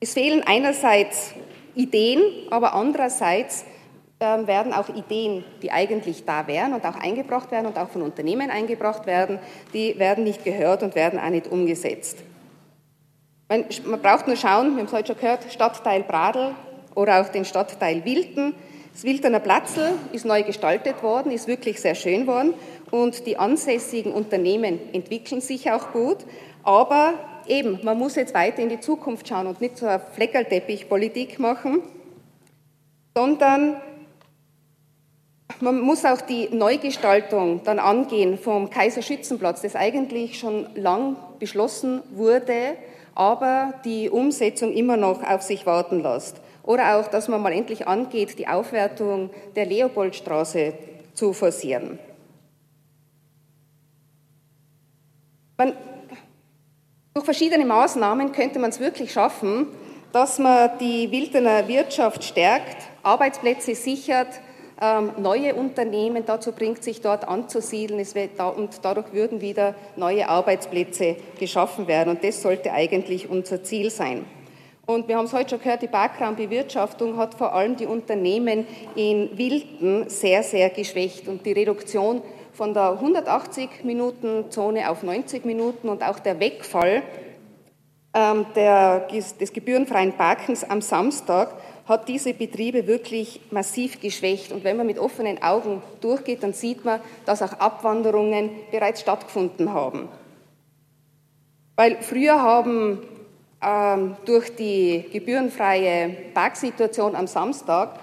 Es fehlen einerseits Ideen, aber andererseits ähm, werden auch Ideen, die eigentlich da wären und auch eingebracht werden und auch von Unternehmen eingebracht werden, die werden nicht gehört und werden auch nicht umgesetzt. Man, braucht nur schauen, wir haben es heute schon gehört, Stadtteil Bradl oder auch den Stadtteil Wilten. Das Wiltener Platzl ist neu gestaltet worden, ist wirklich sehr schön worden und die ansässigen Unternehmen entwickeln sich auch gut, aber eben, man muss jetzt weiter in die Zukunft schauen und nicht so eine Fleckerlteppichpolitik machen, sondern man muss auch die Neugestaltung dann angehen vom Kaiserschützenplatz, das eigentlich schon lang beschlossen wurde, aber die Umsetzung immer noch auf sich warten lässt. Oder auch, dass man mal endlich angeht, die Aufwertung der Leopoldstraße zu forcieren. Man, durch verschiedene Maßnahmen könnte man es wirklich schaffen, dass man die Wildener Wirtschaft stärkt, Arbeitsplätze sichert, ähm, neue Unternehmen dazu bringt, sich dort anzusiedeln und dadurch würden wieder neue Arbeitsplätze geschaffen werden. Und das sollte eigentlich unser Ziel sein. Und wir haben es heute schon gehört, die Bergraumbewirtschaftung hat vor allem die Unternehmen in Wilden sehr, sehr geschwächt. Und die Reduktion von der 180-Minuten-Zone auf 90 Minuten und auch der Wegfall ähm, der, des gebührenfreien Parkens am Samstag hat diese Betriebe wirklich massiv geschwächt. Und wenn man mit offenen Augen durchgeht, dann sieht man, dass auch Abwanderungen bereits stattgefunden haben. Weil früher haben durch die gebührenfreie Parksituation am Samstag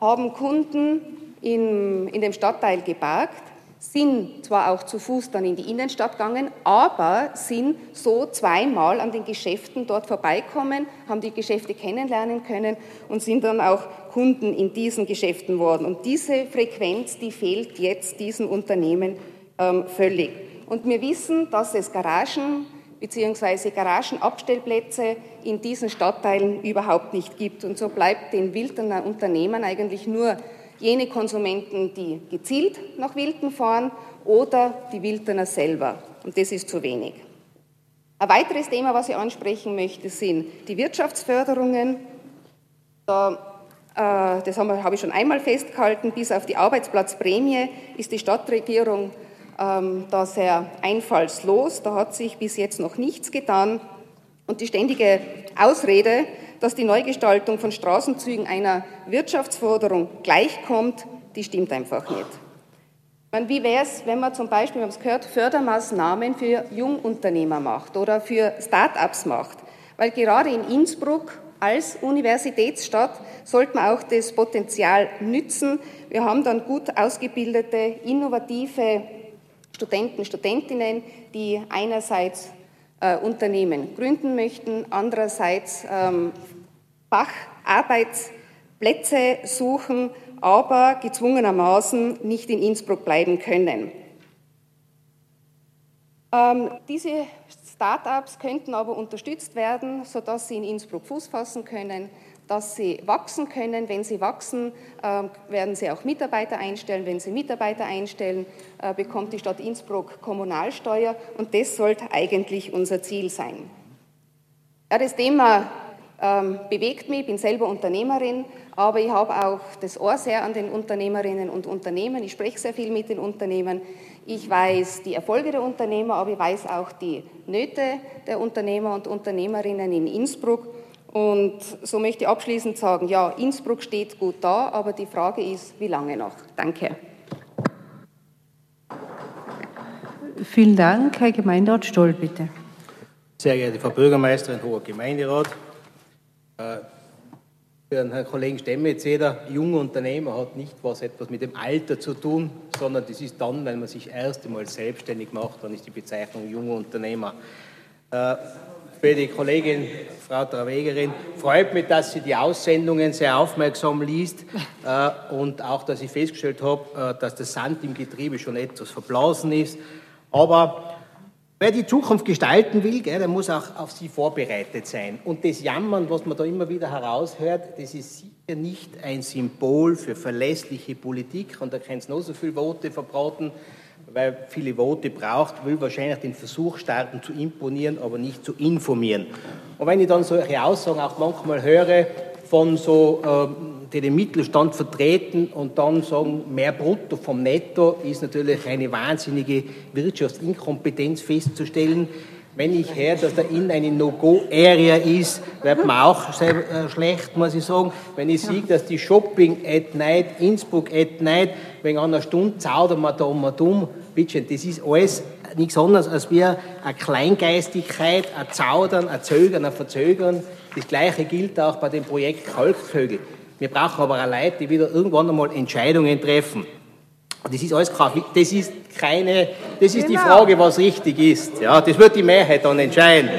haben Kunden in, in dem Stadtteil geparkt sind zwar auch zu Fuß dann in die Innenstadt gegangen, aber sind so zweimal an den Geschäften dort vorbeikommen, haben die Geschäfte kennenlernen können und sind dann auch Kunden in diesen Geschäften worden. Und diese Frequenz, die fehlt jetzt diesen Unternehmen ähm, völlig. Und wir wissen, dass es Garagen bzw. Garagenabstellplätze in diesen Stadtteilen überhaupt nicht gibt. Und so bleibt den Wildener Unternehmen eigentlich nur jene Konsumenten, die gezielt nach Wilden fahren oder die Wildener selber. Und das ist zu wenig. Ein weiteres Thema, was ich ansprechen möchte, sind die Wirtschaftsförderungen. Da, äh, das habe hab ich schon einmal festgehalten. Bis auf die Arbeitsplatzprämie ist die Stadtregierung ähm, da sehr einfallslos. Da hat sich bis jetzt noch nichts getan. Und die ständige Ausrede, dass die Neugestaltung von Straßenzügen einer Wirtschaftsförderung gleichkommt, die stimmt einfach nicht. Meine, wie wäre es, wenn man zum Beispiel, wir haben es gehört, Fördermaßnahmen für Jungunternehmer macht oder für Start-ups macht? Weil gerade in Innsbruck als Universitätsstadt sollte man auch das Potenzial nützen. Wir haben dann gut ausgebildete, innovative Studenten, Studentinnen, die einerseits äh, Unternehmen gründen möchten, andererseits ähm, Facharbeitsplätze suchen, aber gezwungenermaßen nicht in Innsbruck bleiben können. Ähm, diese Start-ups könnten aber unterstützt werden, sodass sie in Innsbruck Fuß fassen können, dass sie wachsen können. Wenn sie wachsen, äh, werden sie auch Mitarbeiter einstellen. Wenn sie Mitarbeiter einstellen, äh, bekommt die Stadt Innsbruck Kommunalsteuer und das sollte eigentlich unser Ziel sein. Ja, das Thema ähm, bewegt mich, ich bin selber Unternehmerin, aber ich habe auch das Ohr sehr an den Unternehmerinnen und Unternehmen. Ich spreche sehr viel mit den Unternehmern. Ich weiß die Erfolge der Unternehmer, aber ich weiß auch die Nöte der Unternehmer und Unternehmerinnen in Innsbruck. Und so möchte ich abschließend sagen, ja, Innsbruck steht gut da, aber die Frage ist, wie lange noch? Danke. Vielen Dank, Herr Gemeinderat Stoll, bitte. Sehr geehrte Frau Bürgermeisterin, hoher Gemeinderat, äh, für den Herrn Kollegen Stemmetz, jeder junge Unternehmer hat nicht was etwas mit dem Alter zu tun, sondern das ist dann, wenn man sich erst einmal selbstständig macht, dann ist die Bezeichnung junger Unternehmer. Äh, für die Kollegin Frau Trawegerin freut mich, dass sie die Aussendungen sehr aufmerksam liest äh, und auch, dass ich festgestellt habe, dass der Sand im Getriebe schon etwas verblasen ist. Aber Wer die Zukunft gestalten will, gell, der muss auch auf sie vorbereitet sein. Und das Jammern, was man da immer wieder heraushört, das ist sicher nicht ein Symbol für verlässliche Politik. Und da kann es noch so viele Vote verbraten, weil viele Vote braucht, will wahrscheinlich den Versuch starten zu imponieren, aber nicht zu informieren. Und wenn ich dann solche Aussagen auch manchmal höre von so ähm, die den Mittelstand vertreten und dann sagen, mehr Brutto vom Netto ist natürlich eine wahnsinnige Wirtschaftsinkompetenz festzustellen. Wenn ich höre, dass da in eine No-Go-Area ist, wird man auch sehr äh, schlecht, muss ich sagen. Wenn ich sehe, dass die Shopping at Night, Innsbruck at Night, wegen einer Stunde zaudern wir da um und um, bitte, das ist alles nichts anderes als wir eine Kleingeistigkeit, ein Zaudern, ein Zögern, ein Verzögern. Das Gleiche gilt auch bei dem Projekt Kalkvögel. Wir brauchen aber auch Leute, die wieder irgendwann einmal Entscheidungen treffen. Und das ist alles das ist keine, das ist genau. die Frage, was richtig ist. Ja, das wird die Mehrheit dann entscheiden.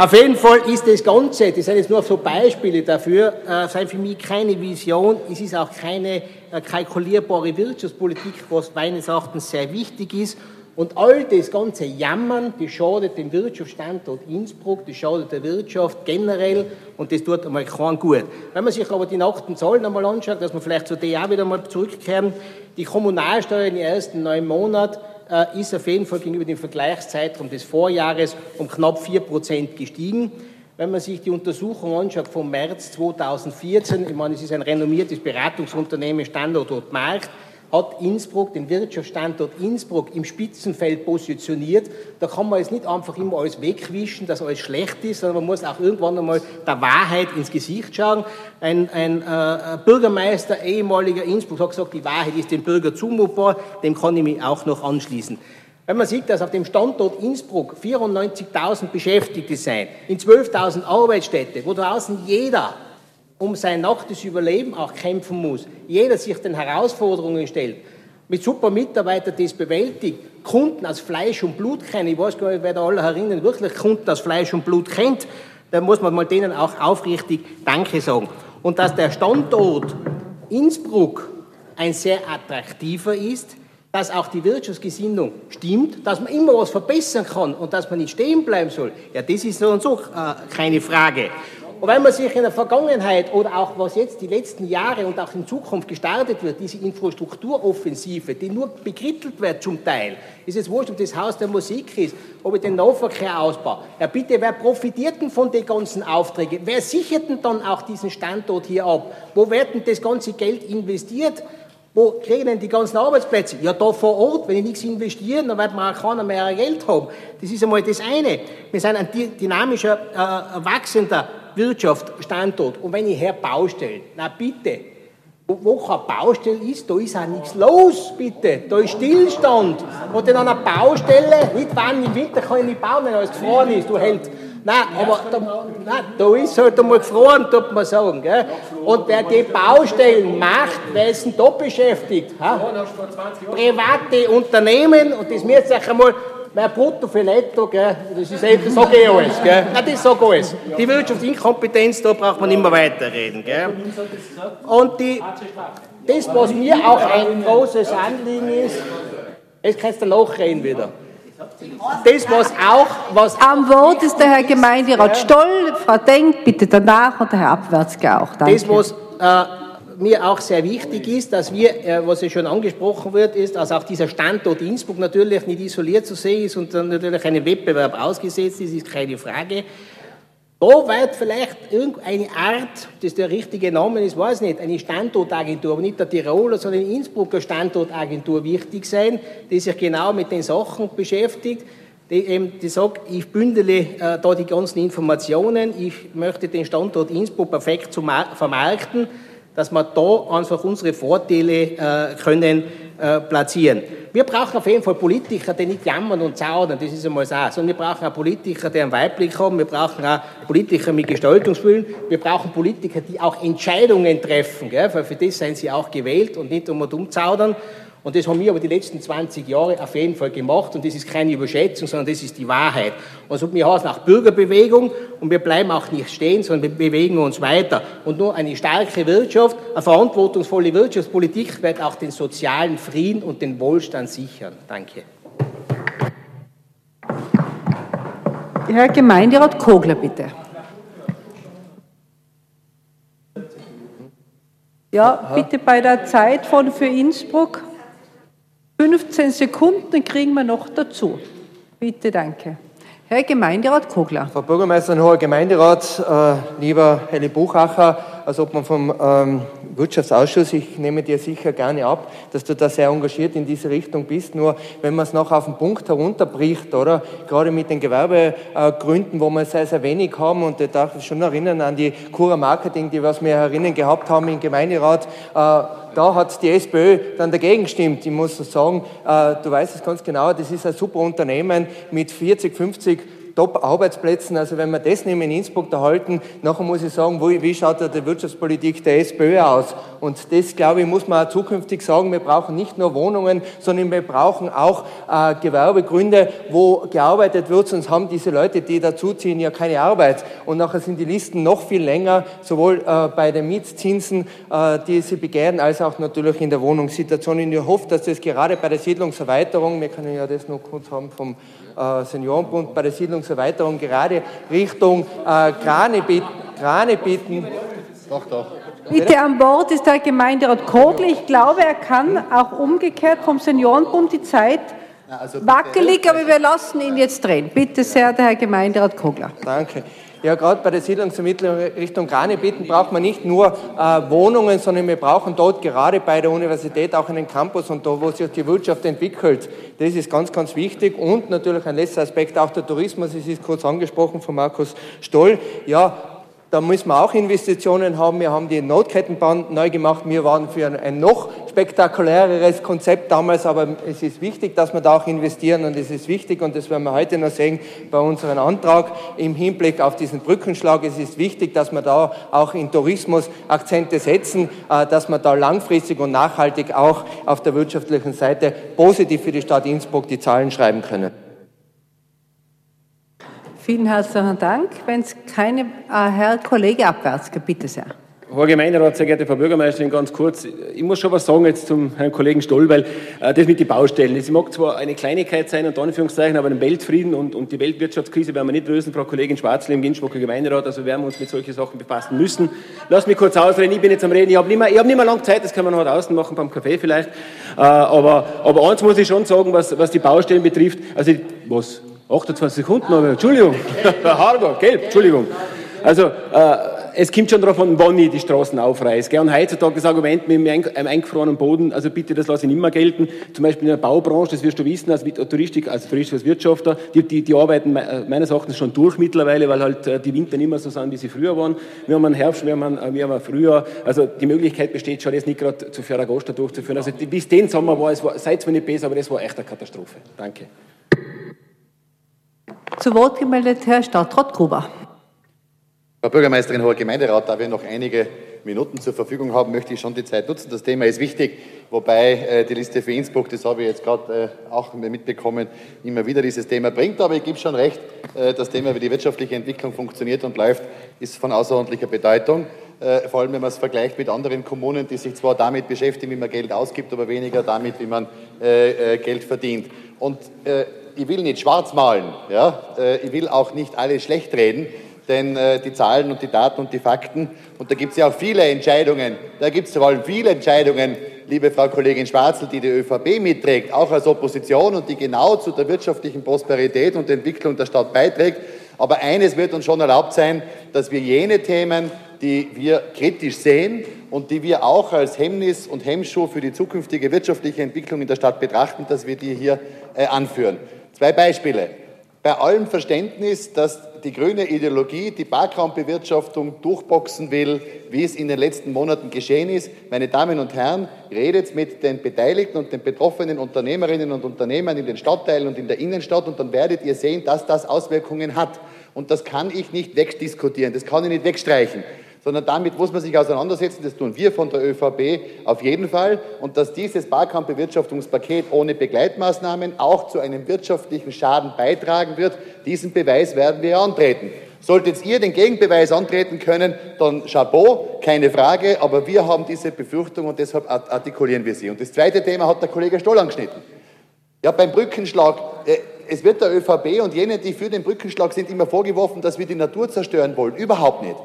Auf jeden Fall ist das Ganze, das sind jetzt nur so Beispiele dafür, äh, sind für mich keine Vision, es ist auch keine äh, kalkulierbare Wirtschaftspolitik, was meines Erachtens sehr wichtig ist und all das ganze Jammern, das schadet dem Wirtschaftsstandort Innsbruck, das schadet der Wirtschaft generell und das tut einmal keinen gut. Wenn man sich aber die nackten Zahlen einmal anschaut, dass man vielleicht zu der auch wieder mal zurückkehren, die Kommunalsteuer in den ersten neun Monaten äh, ist auf jeden Fall gegenüber dem Vergleichszeitraum des Vorjahres um knapp 4% gestiegen. Wenn man sich die Untersuchung anschaut vom März 2014, ich meine, es ist ein renommiertes Beratungsunternehmen, Standort Markt, hat Innsbruck, den Wirtschaftsstandort Innsbruck im Spitzenfeld positioniert. Da kann man jetzt nicht einfach immer alles wegwischen, dass alles schlecht ist, sondern man muss auch irgendwann einmal der Wahrheit ins Gesicht schauen. Ein, ein äh, Bürgermeister, ehemaliger Innsbruck, hat gesagt, die Wahrheit ist dem Bürger zumutbar, dem kann ich mich auch noch anschließen. Wenn man sieht, dass auf dem Standort Innsbruck 94.000 Beschäftigte sein, in 12.000 Arbeitsstätte, wo draußen jeder um sein nacktes Überleben auch kämpfen muss, jeder sich den Herausforderungen stellt, mit super Mitarbeitern das bewältigt, Kunden aus Fleisch und Blut kennen, ich weiß gar nicht, wer da alle herinnen wirklich Kunden aus Fleisch und Blut kennt, dann muss man mal denen auch aufrichtig Danke sagen. Und dass der Standort Innsbruck ein sehr attraktiver ist, dass auch die Wirtschaftsgesinnung stimmt, dass man immer was verbessern kann und dass man nicht stehen bleiben soll, ja, das ist so und so äh, keine Frage. Und wenn man sich in der Vergangenheit oder auch was jetzt die letzten Jahre und auch in Zukunft gestartet wird, diese Infrastrukturoffensive, die nur bekrittelt wird zum Teil, ist es wurscht, ob das Haus der Musik ist, ob ich den Nahverkehr ausbaue. Ja bitte, wer profitiert denn von den ganzen Aufträgen? Wer sichert denn dann auch diesen Standort hier ab? Wo wird denn das ganze Geld investiert? Wo kriegen denn die ganzen Arbeitsplätze? Ja, da vor Ort. Wenn ich nichts investiere, dann wird man auch keiner mehr Geld haben. Das ist einmal das eine. Wir sind ein dynamischer, äh, wachsender Wirtschaft, Standort. Und wenn ich her Baustellen, na bitte, wo, keine Baustelle ist, da ist auch nichts los, bitte. Da ist Stillstand. Und in einer Baustelle, nicht wann im Winter kann ich nicht bauen, wenn alles gefroren ist, du hältst. Nein, aber da, nein, da ist halt einmal gefroren, tut man sagen. Gell? Und wer die Baustellen macht, wer ist denn da beschäftigt? Ha? Private Unternehmen, und das müsst ihr euch einmal mein Brutto für Netto, gell, das ist eben, sage ich alles, gell. Nein, das ich alles. Die Wirtschaftsinkompetenz, da braucht man nicht mehr weiterreden, gell. Und die, das, was mir auch ein großes Anliegen ist, jetzt kannst du nachreden wieder. Das, was auch, was Am Wort ist der Herr Gemeinderat Stoll, Frau Denk bitte danach und der Herr Abwärtsger auch. Danke. Das, was äh, mir auch sehr wichtig ist, dass wir, äh, was ja schon angesprochen wird, ist, dass auch dieser Standort Innsbruck natürlich nicht isoliert zu sehen ist und dann natürlich einem Wettbewerb ausgesetzt ist, ist keine Frage. Da wird vielleicht irgendeine Art, das der richtige Name ist, weiß nicht, eine Standortagentur, aber nicht der Tiroler, sondern eine Innsbrucker Standortagentur wichtig sein, die sich genau mit den Sachen beschäftigt, die eben die sagt, ich bündele äh, da die ganzen Informationen, ich möchte den Standort Innsbruck perfekt vermarkten, dass wir da einfach unsere Vorteile äh, können äh, platzieren. Wir brauchen auf jeden Fall Politiker, die nicht jammern und zaudern, das ist einmal so, sondern wir brauchen auch Politiker, die einen Weitblick haben, wir brauchen auch Politiker mit Gestaltungswillen, wir brauchen Politiker, die auch Entscheidungen treffen, gell? weil für das sind sie auch gewählt und nicht um und um zaudern. Und das haben wir aber die letzten 20 Jahre auf jeden Fall gemacht und das ist keine Überschätzung, sondern das ist die Wahrheit. Also wir heißen auch Bürgerbewegung und wir bleiben auch nicht stehen, sondern wir bewegen uns weiter. Und nur eine starke Wirtschaft, eine verantwortungsvolle Wirtschaftspolitik wird auch den sozialen Frieden und den Wohlstand sichern. Danke. Herr Gemeinderat Kogler, bitte. Ja, bitte bei der Zeit von für Innsbruck 15 Sekunden kriegen wir noch dazu. Bitte, danke. Herr Gemeinderat Kogler. Frau Bürgermeisterin, hoher Gemeinderat, äh, lieber Helle Buchacher, als ob man vom ähm, Wirtschaftsausschuss, ich nehme dir sicher gerne ab, dass du da sehr engagiert in diese Richtung bist. Nur wenn man es noch auf den Punkt herunterbricht, oder? Gerade mit den Gewerbegründen, wo wir sehr, sehr wenig haben, und ich darf mich schon erinnern an die Cura Marketing, die wir herinnen gehabt haben im Gemeinderat, äh, da hat die SPÖ dann dagegen gestimmt. Ich muss sagen, äh, du weißt es ganz genau, das ist ein super Unternehmen mit 40, 50 Top-Arbeitsplätzen. Also wenn wir das nehmen in Innsbruck da halten, nachher muss ich sagen, wie, wie schaut da die Wirtschaftspolitik der SPÖ aus? Und das, glaube ich, muss man auch zukünftig sagen. Wir brauchen nicht nur Wohnungen, sondern wir brauchen auch äh, Gewerbegründe, wo gearbeitet wird, sonst haben diese Leute, die dazuziehen, ja keine Arbeit. Und nachher sind die Listen noch viel länger, sowohl äh, bei den Mietzinsen, äh, die sie begehren, als auch natürlich in der Wohnungssituation. Und ich hoffe, dass das gerade bei der Siedlungserweiterung, wir können ja das noch kurz haben vom äh, Seniorenbund, bei der Siedlungserweiterung gerade Richtung äh, Krane, bieten. Doch, doch. Bitte an Bord ist der Gemeinderat Kogler. Ich glaube, er kann auch umgekehrt vom Seniorenbund die Zeit also wackelig, aber wir lassen ihn jetzt drehen. Bitte sehr, der Herr Gemeinderat Kogler. Danke. Ja, gerade bei der Siedlungsvermittlung Richtung Granebieten braucht man nicht nur äh, Wohnungen, sondern wir brauchen dort gerade bei der Universität auch einen Campus und da, wo sich die Wirtschaft entwickelt. Das ist ganz, ganz wichtig und natürlich ein letzter Aspekt auch der Tourismus. Es ist kurz angesprochen von Markus Stoll. Ja, da müssen wir auch Investitionen haben. Wir haben die Notkettenbahn neu gemacht. Wir waren für ein, noch spektakuläreres Konzept damals, aber es ist wichtig, dass wir da auch investieren und es ist wichtig und das werden wir heute noch sehen bei unserem Antrag im Hinblick auf diesen Brückenschlag. Es ist wichtig, dass wir da auch in Tourismus Akzente setzen, äh, dass wir da langfristig und nachhaltig auch auf der wirtschaftlichen Seite positiv für die Stadt Innsbruck die Zahlen schreiben können. Vielen herzlichen Dank. Wenn es keine, äh, Herr Kollege Abwärts, bitte sehr. Herr Gemeinderat, sehr geehrte Frau Bürgermeisterin, ganz kurz. Ich muss schon was sagen jetzt zum Herrn Kollegen Stoll, weil äh, das mit den Baustellen, das mag zwar eine Kleinigkeit sein, unter Anführungszeichen, aber den Weltfrieden und, und die Weltwirtschaftskrise werden wir nicht lösen, Frau Kollegin Schwarzl im Innsbrucker Gemeinderat, also werden wir uns mit solchen Sachen befassen müssen. Lass mich kurz ausreden, ich bin jetzt am Reden, ich habe nicht, mehr, hab nicht mehr lange Zeit, das kann man noch außen machen, beim Café vielleicht, äh, aber, aber eins muss ich schon sagen, was, was die Baustellen betrifft, also was, 28 Sekunden, aber Entschuldigung, Herr Harger, gelb, Entschuldigung. Also, äh, es kommt schon darauf an, wann ich die Straßen aufreiße. Und heutzutage das Argument mit einem eingefrorenen Boden, also bitte, das lasse ich nicht mehr gelten. Zum Beispiel in der Baubranche, das wirst du wissen, als Touristik, als Touristik, als Wirtschafter, die, die, die arbeiten meines Erachtens schon durch mittlerweile, weil halt äh, die Winter nicht mehr so sind, wie sie früher waren. Wir haben einen Herbst, wir haben, einen, wir haben Frühjahr. Also die Möglichkeit besteht schon, das nicht gerade zu Ferragosta durchzuführen. Also bis den Sommer war es, seid zwar nicht besser, aber das war echt eine Katastrophe. Danke. Zu Wort gemeldet Herr Stadtrat Gruber. Frau Bürgermeisterin, hoher Gemeinderat, da wir noch einige Minuten zur Verfügung haben, möchte ich schon die Zeit nutzen. Das Thema ist wichtig, wobei äh, die Liste für Innsbruck, das habe ich jetzt gerade äh, auch mitbekommen, immer wieder dieses Thema bringt. Aber ich gebe schon recht, äh, das Thema, wie die wirtschaftliche Entwicklung funktioniert und läuft, ist von außerordentlicher Bedeutung. Äh, vor allem, wenn man es vergleicht mit anderen Kommunen, die sich zwar damit beschäftigen, wie man Geld ausgibt, aber weniger damit, wie man äh, äh, Geld verdient. Und ich will nicht schwarz malen, ja? ich will auch nicht alles schlecht reden, denn die Zahlen und die Daten und die Fakten, und da gibt es ja auch viele Entscheidungen, da gibt es vor allem viele Entscheidungen, liebe Frau Kollegin Schwarzel, die die ÖVP mitträgt, auch als Opposition und die genau zu der wirtschaftlichen Prosperität und Entwicklung der Stadt beiträgt. Aber eines wird uns schon erlaubt sein, dass wir jene Themen, die wir kritisch sehen und die wir auch als Hemmnis und Hemmschuh für die zukünftige wirtschaftliche Entwicklung in der Stadt betrachten, dass wir die hier äh, anführen. Zwei Beispiele. Bei allem Verständnis, dass die grüne Ideologie die Parkraumbewirtschaftung durchboxen will, wie es in den letzten Monaten geschehen ist. Meine Damen und Herren, redet mit den Beteiligten und den betroffenen Unternehmerinnen und Unternehmern in den Stadtteilen und in der Innenstadt und dann werdet ihr sehen, dass das Auswirkungen hat. Und das kann ich nicht wegdiskutieren, das kann ich nicht wegstreichen sondern damit muss man sich auseinandersetzen. Das tun wir von der ÖVP auf jeden Fall. Und dass dieses Barkampfbewirtschaftungspaket ohne Begleitmaßnahmen auch zu einem wirtschaftlichen Schaden beitragen wird, diesen Beweis werden wir antreten. Solltet ihr den Gegenbeweis antreten können, dann Chapeau, keine Frage, aber wir haben diese Befürchtung und deshalb artikulieren wir sie. Und das zweite Thema hat der Kollege Stoll angeschnitten. Ja, beim Brückenschlag, äh, es wird der ÖVP und jene, die für den Brückenschlag sind, immer vorgeworfen, dass wir die Natur zerstören wollen. Überhaupt nicht.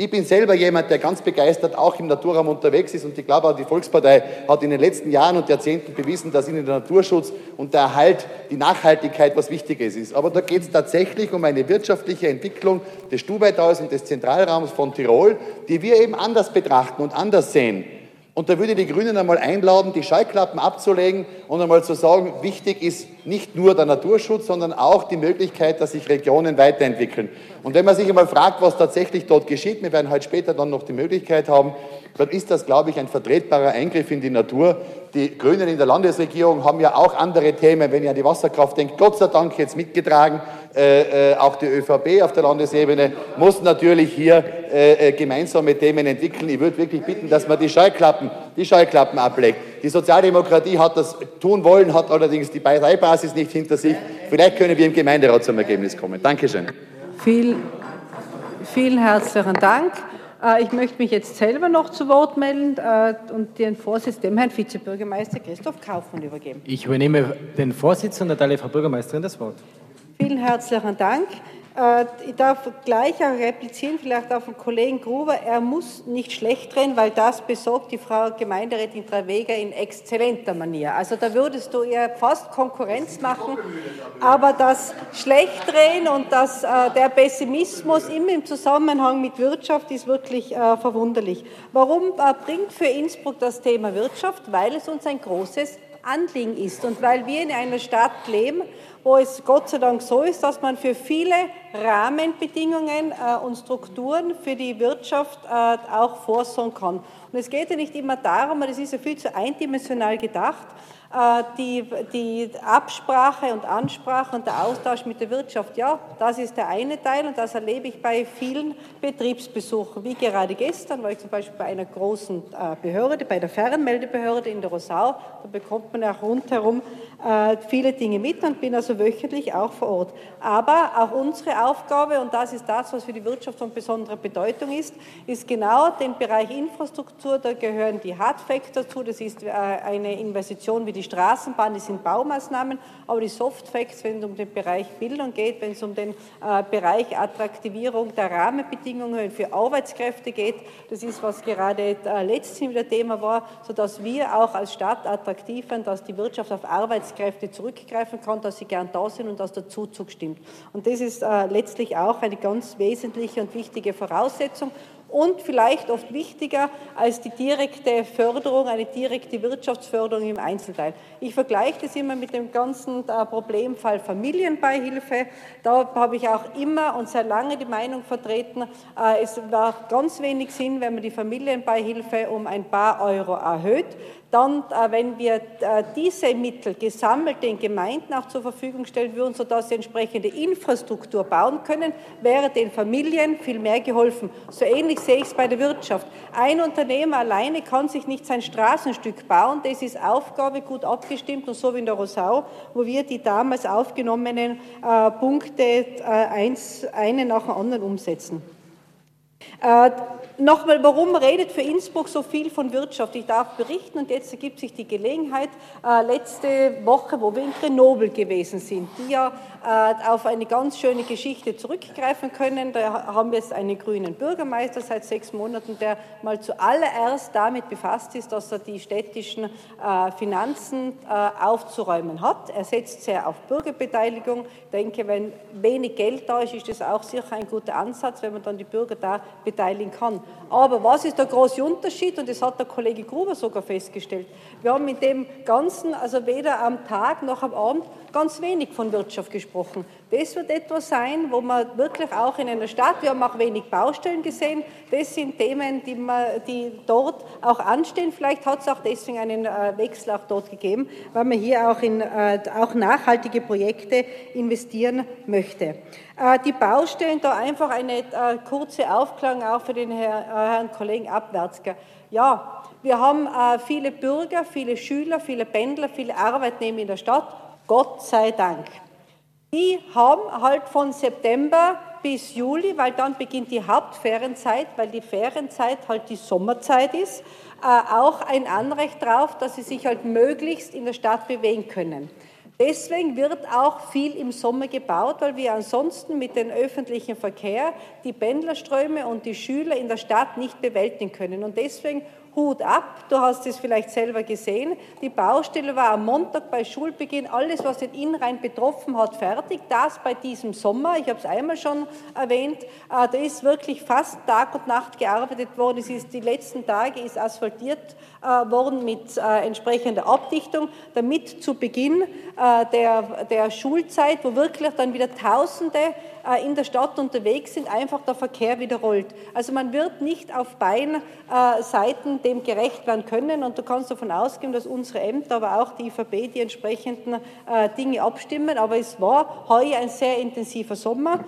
Ich bin selber jemand, der ganz begeistert auch im Naturraum unterwegs ist und ich glaube auch die Volkspartei hat in den letzten Jahren und Jahrzehnten bewiesen, dass ihnen der Naturschutz und der Erhalt, die Nachhaltigkeit was Wichtiges ist. Aber da geht es tatsächlich um eine wirtschaftliche Entwicklung des Stubaital und des Zentralraums von Tirol, die wir eben anders betrachten und anders sehen. Und da würde ich die Grünen einmal einladen, die Schallklappen abzulegen und einmal zu sagen, wichtig ist nicht nur der Naturschutz, sondern auch die Möglichkeit, dass sich Regionen weiterentwickeln. Und wenn man sich einmal fragt, was tatsächlich dort geschieht, wir werden heute später dann noch die Möglichkeit haben, dann ist das, glaube ich, ein vertretbarer Eingriff in die Natur. Die Grünen in der Landesregierung haben ja auch andere Themen, wenn ihr an die Wasserkraft denkt, Gott sei Dank jetzt mitgetragen. Äh, äh, auch die ÖVP auf der Landesebene muss natürlich hier äh, äh, gemeinsame Themen entwickeln. Ich würde wirklich bitten, dass man die Scheuklappen, die Scheuklappen ablegt. Die Sozialdemokratie hat das tun wollen, hat allerdings die Parteibasis nicht hinter sich. Vielleicht können wir im Gemeinderat zum Ergebnis kommen. Dankeschön. Viel, vielen herzlichen Dank. Äh, ich möchte mich jetzt selber noch zu Wort melden und den Vorsitz dem Herrn Vizebürgermeister Christoph Kaufmann übergeben. Ich übernehme den Vorsitz und erteile Frau Bürgermeisterin das Wort. Vielen herzlichen Dank. Äh, ich darf gleich auch replizieren, vielleicht auf den Kollegen Gruber. Er muss nicht schlecht drehen, weil das besorgt die Frau Gemeinderätin Traweger in exzellenter Manier. Also da würdest du ihr fast Konkurrenz machen. Aber das Schlechtdrehen und das, äh, der Pessimismus immer im Zusammenhang mit Wirtschaft ist wirklich äh, verwunderlich. Warum bringt für Innsbruck das Thema Wirtschaft? Weil es uns ein großes Anliegen ist und weil wir in einer Stadt leben, wo es Gott sei Dank so ist, dass man für viele Rahmenbedingungen äh, und Strukturen für die Wirtschaft äh, auch vorsorgen kann. Und es geht ja nicht immer darum, es ist ja viel zu eindimensional gedacht, die, die Absprache und Ansprache und der Austausch mit der Wirtschaft, ja, das ist der eine Teil und das erlebe ich bei vielen Betriebsbesuchen, wie gerade gestern war ich zum Beispiel bei einer großen äh, Behörde, bei der Fernmeldebehörde in der Rosau, da bekommt man auch rundherum äh, viele Dinge mit und bin also wöchentlich auch vor Ort. Aber auch unsere Aufgabe, und das ist das, was für die Wirtschaft von besonderer Bedeutung ist, ist genau den Bereich Infrastruktur, da gehören die Hardfacts dazu, das ist eine Investition wie die Straßenbahn, das sind Baumaßnahmen, aber die Softfacts, wenn es um den Bereich Bildung geht, wenn es um den äh, Bereich Attraktivierung der Rahmenbedingungen für Arbeitskräfte geht, das ist, was gerade äh, letztens wieder Thema war, sodass wir auch als Stadt attraktiv sind, dass die Wirtschaft auf Arbeitskräfte zurückgreifen kann, dass sie gern da sind und dass der Zuzug stimmt. Und das ist äh, letztlich auch eine ganz wesentliche und wichtige Voraussetzung und vielleicht oft wichtiger als die direkte Förderung, eine direkte Wirtschaftsförderung im Einzelteil. Ich vergleiche das immer mit dem ganzen äh, Problemfall Familienbeihilfe. Da habe ich auch immer und sehr lange die Meinung vertreten, äh, es macht ganz wenig Sinn, wenn man die Familienbeihilfe um ein paar Euro erhöht. Dann, äh, wenn wir äh, diese Mittel gesammelt den Gemeinden auch zur Verfügung stellen würden, sodass sie entsprechende Infrastruktur bauen können, wäre den Familien viel mehr geholfen. So ähnlich sehe ich es bei der Wirtschaft. Ein Unternehmer alleine kann sich nicht sein Straßenstück bauen. Das ist Aufgabe gut abgestimmt und so wie in der Rosau, wo wir die damals aufgenommenen äh, Punkte eins, einen nach dem anderen umsetzen. Nochmal, warum redet für Innsbruck so viel von Wirtschaft? Ich darf berichten und jetzt ergibt sich die Gelegenheit, äh, letzte Woche, wo wir in Grenoble gewesen sind, die ja äh, auf eine ganz schöne Geschichte zurückgreifen können. Da haben wir jetzt einen grünen Bürgermeister seit sechs Monaten, der mal zuallererst damit befasst ist, dass er die städtischen äh, Finanzen äh, aufzuräumen hat. Er setzt sehr auf Bürgerbeteiligung. Ich denke, wenn wenig Geld da ist, ist das auch sicher ein guter Ansatz, wenn man dann die Bürger da beteiligen kann. Aber was ist der große Unterschied? Und das hat der Kollege Gruber sogar festgestellt. Wir haben mit dem Ganzen, also weder am Tag noch am Abend, ganz wenig von Wirtschaft gesprochen. Das wird etwas sein, wo man wirklich auch in einer Stadt, wir haben auch wenig Baustellen gesehen, das sind Themen, die, man, die dort auch anstehen. Vielleicht hat es auch deswegen einen äh, Wechsel auch dort gegeben, weil man hier auch in äh, auch nachhaltige Projekte investieren möchte. Äh, die Baustellen, da einfach eine kurze Aufklärung auch für den Herrn Kollegen Abwärtsger. Ja, wir haben viele Bürger, viele Schüler, viele Pendler, viele Arbeitnehmer in der Stadt Gott sei Dank. Die haben halt von September bis Juli, weil dann beginnt die Hauptferienzeit, weil die Ferienzeit halt die Sommerzeit ist, äh, auch ein Anrecht darauf, dass sie sich halt möglichst in der Stadt bewegen können. Deswegen wird auch viel im Sommer gebaut, weil wir ansonsten mit dem öffentlichen Verkehr die Pendlerströme und die Schüler in der Stadt nicht bewältigen können. Und deswegen Hut ab, du hast es vielleicht selber gesehen. Die Baustelle war am Montag bei Schulbeginn, alles, was den Innenrhein betroffen hat, fertig. Das bei diesem Sommer, ich habe es einmal schon erwähnt, äh, da ist wirklich fast Tag und Nacht gearbeitet worden. Es ist die letzten Tage ist asphaltiert äh, worden mit äh, entsprechender Abdichtung, damit zu Beginn der, der Schulzeit, wo wirklich dann wieder Tausende in der Stadt unterwegs sind, einfach der Verkehr wieder rollt. Also man wird nicht auf beiden äh, Seiten dem gerecht werden können und du kannst davon ausgehen, dass unsere Ämter, aber auch die IVB die entsprechenden äh, Dinge abstimmen. Aber es war heuer ein sehr intensiver Sommer,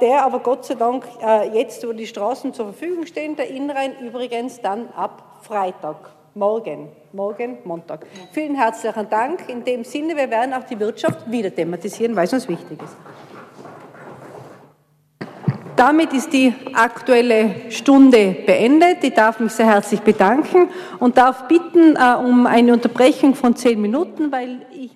der aber Gott sei Dank jetzt, wo die Straßen zur Verfügung stehen, der Innenrhein übrigens dann ab Freitag. Morgen, morgen, Montag. Vielen herzlichen Dank. In dem Sinne, wir werden auch die Wirtschaft wieder thematisieren, weil es uns wichtig ist. Damit ist die Aktuelle Stunde beendet. Ich darf mich sehr herzlich bedanken und darf bitten äh, um eine Unterbrechung von zehn Minuten, weil ich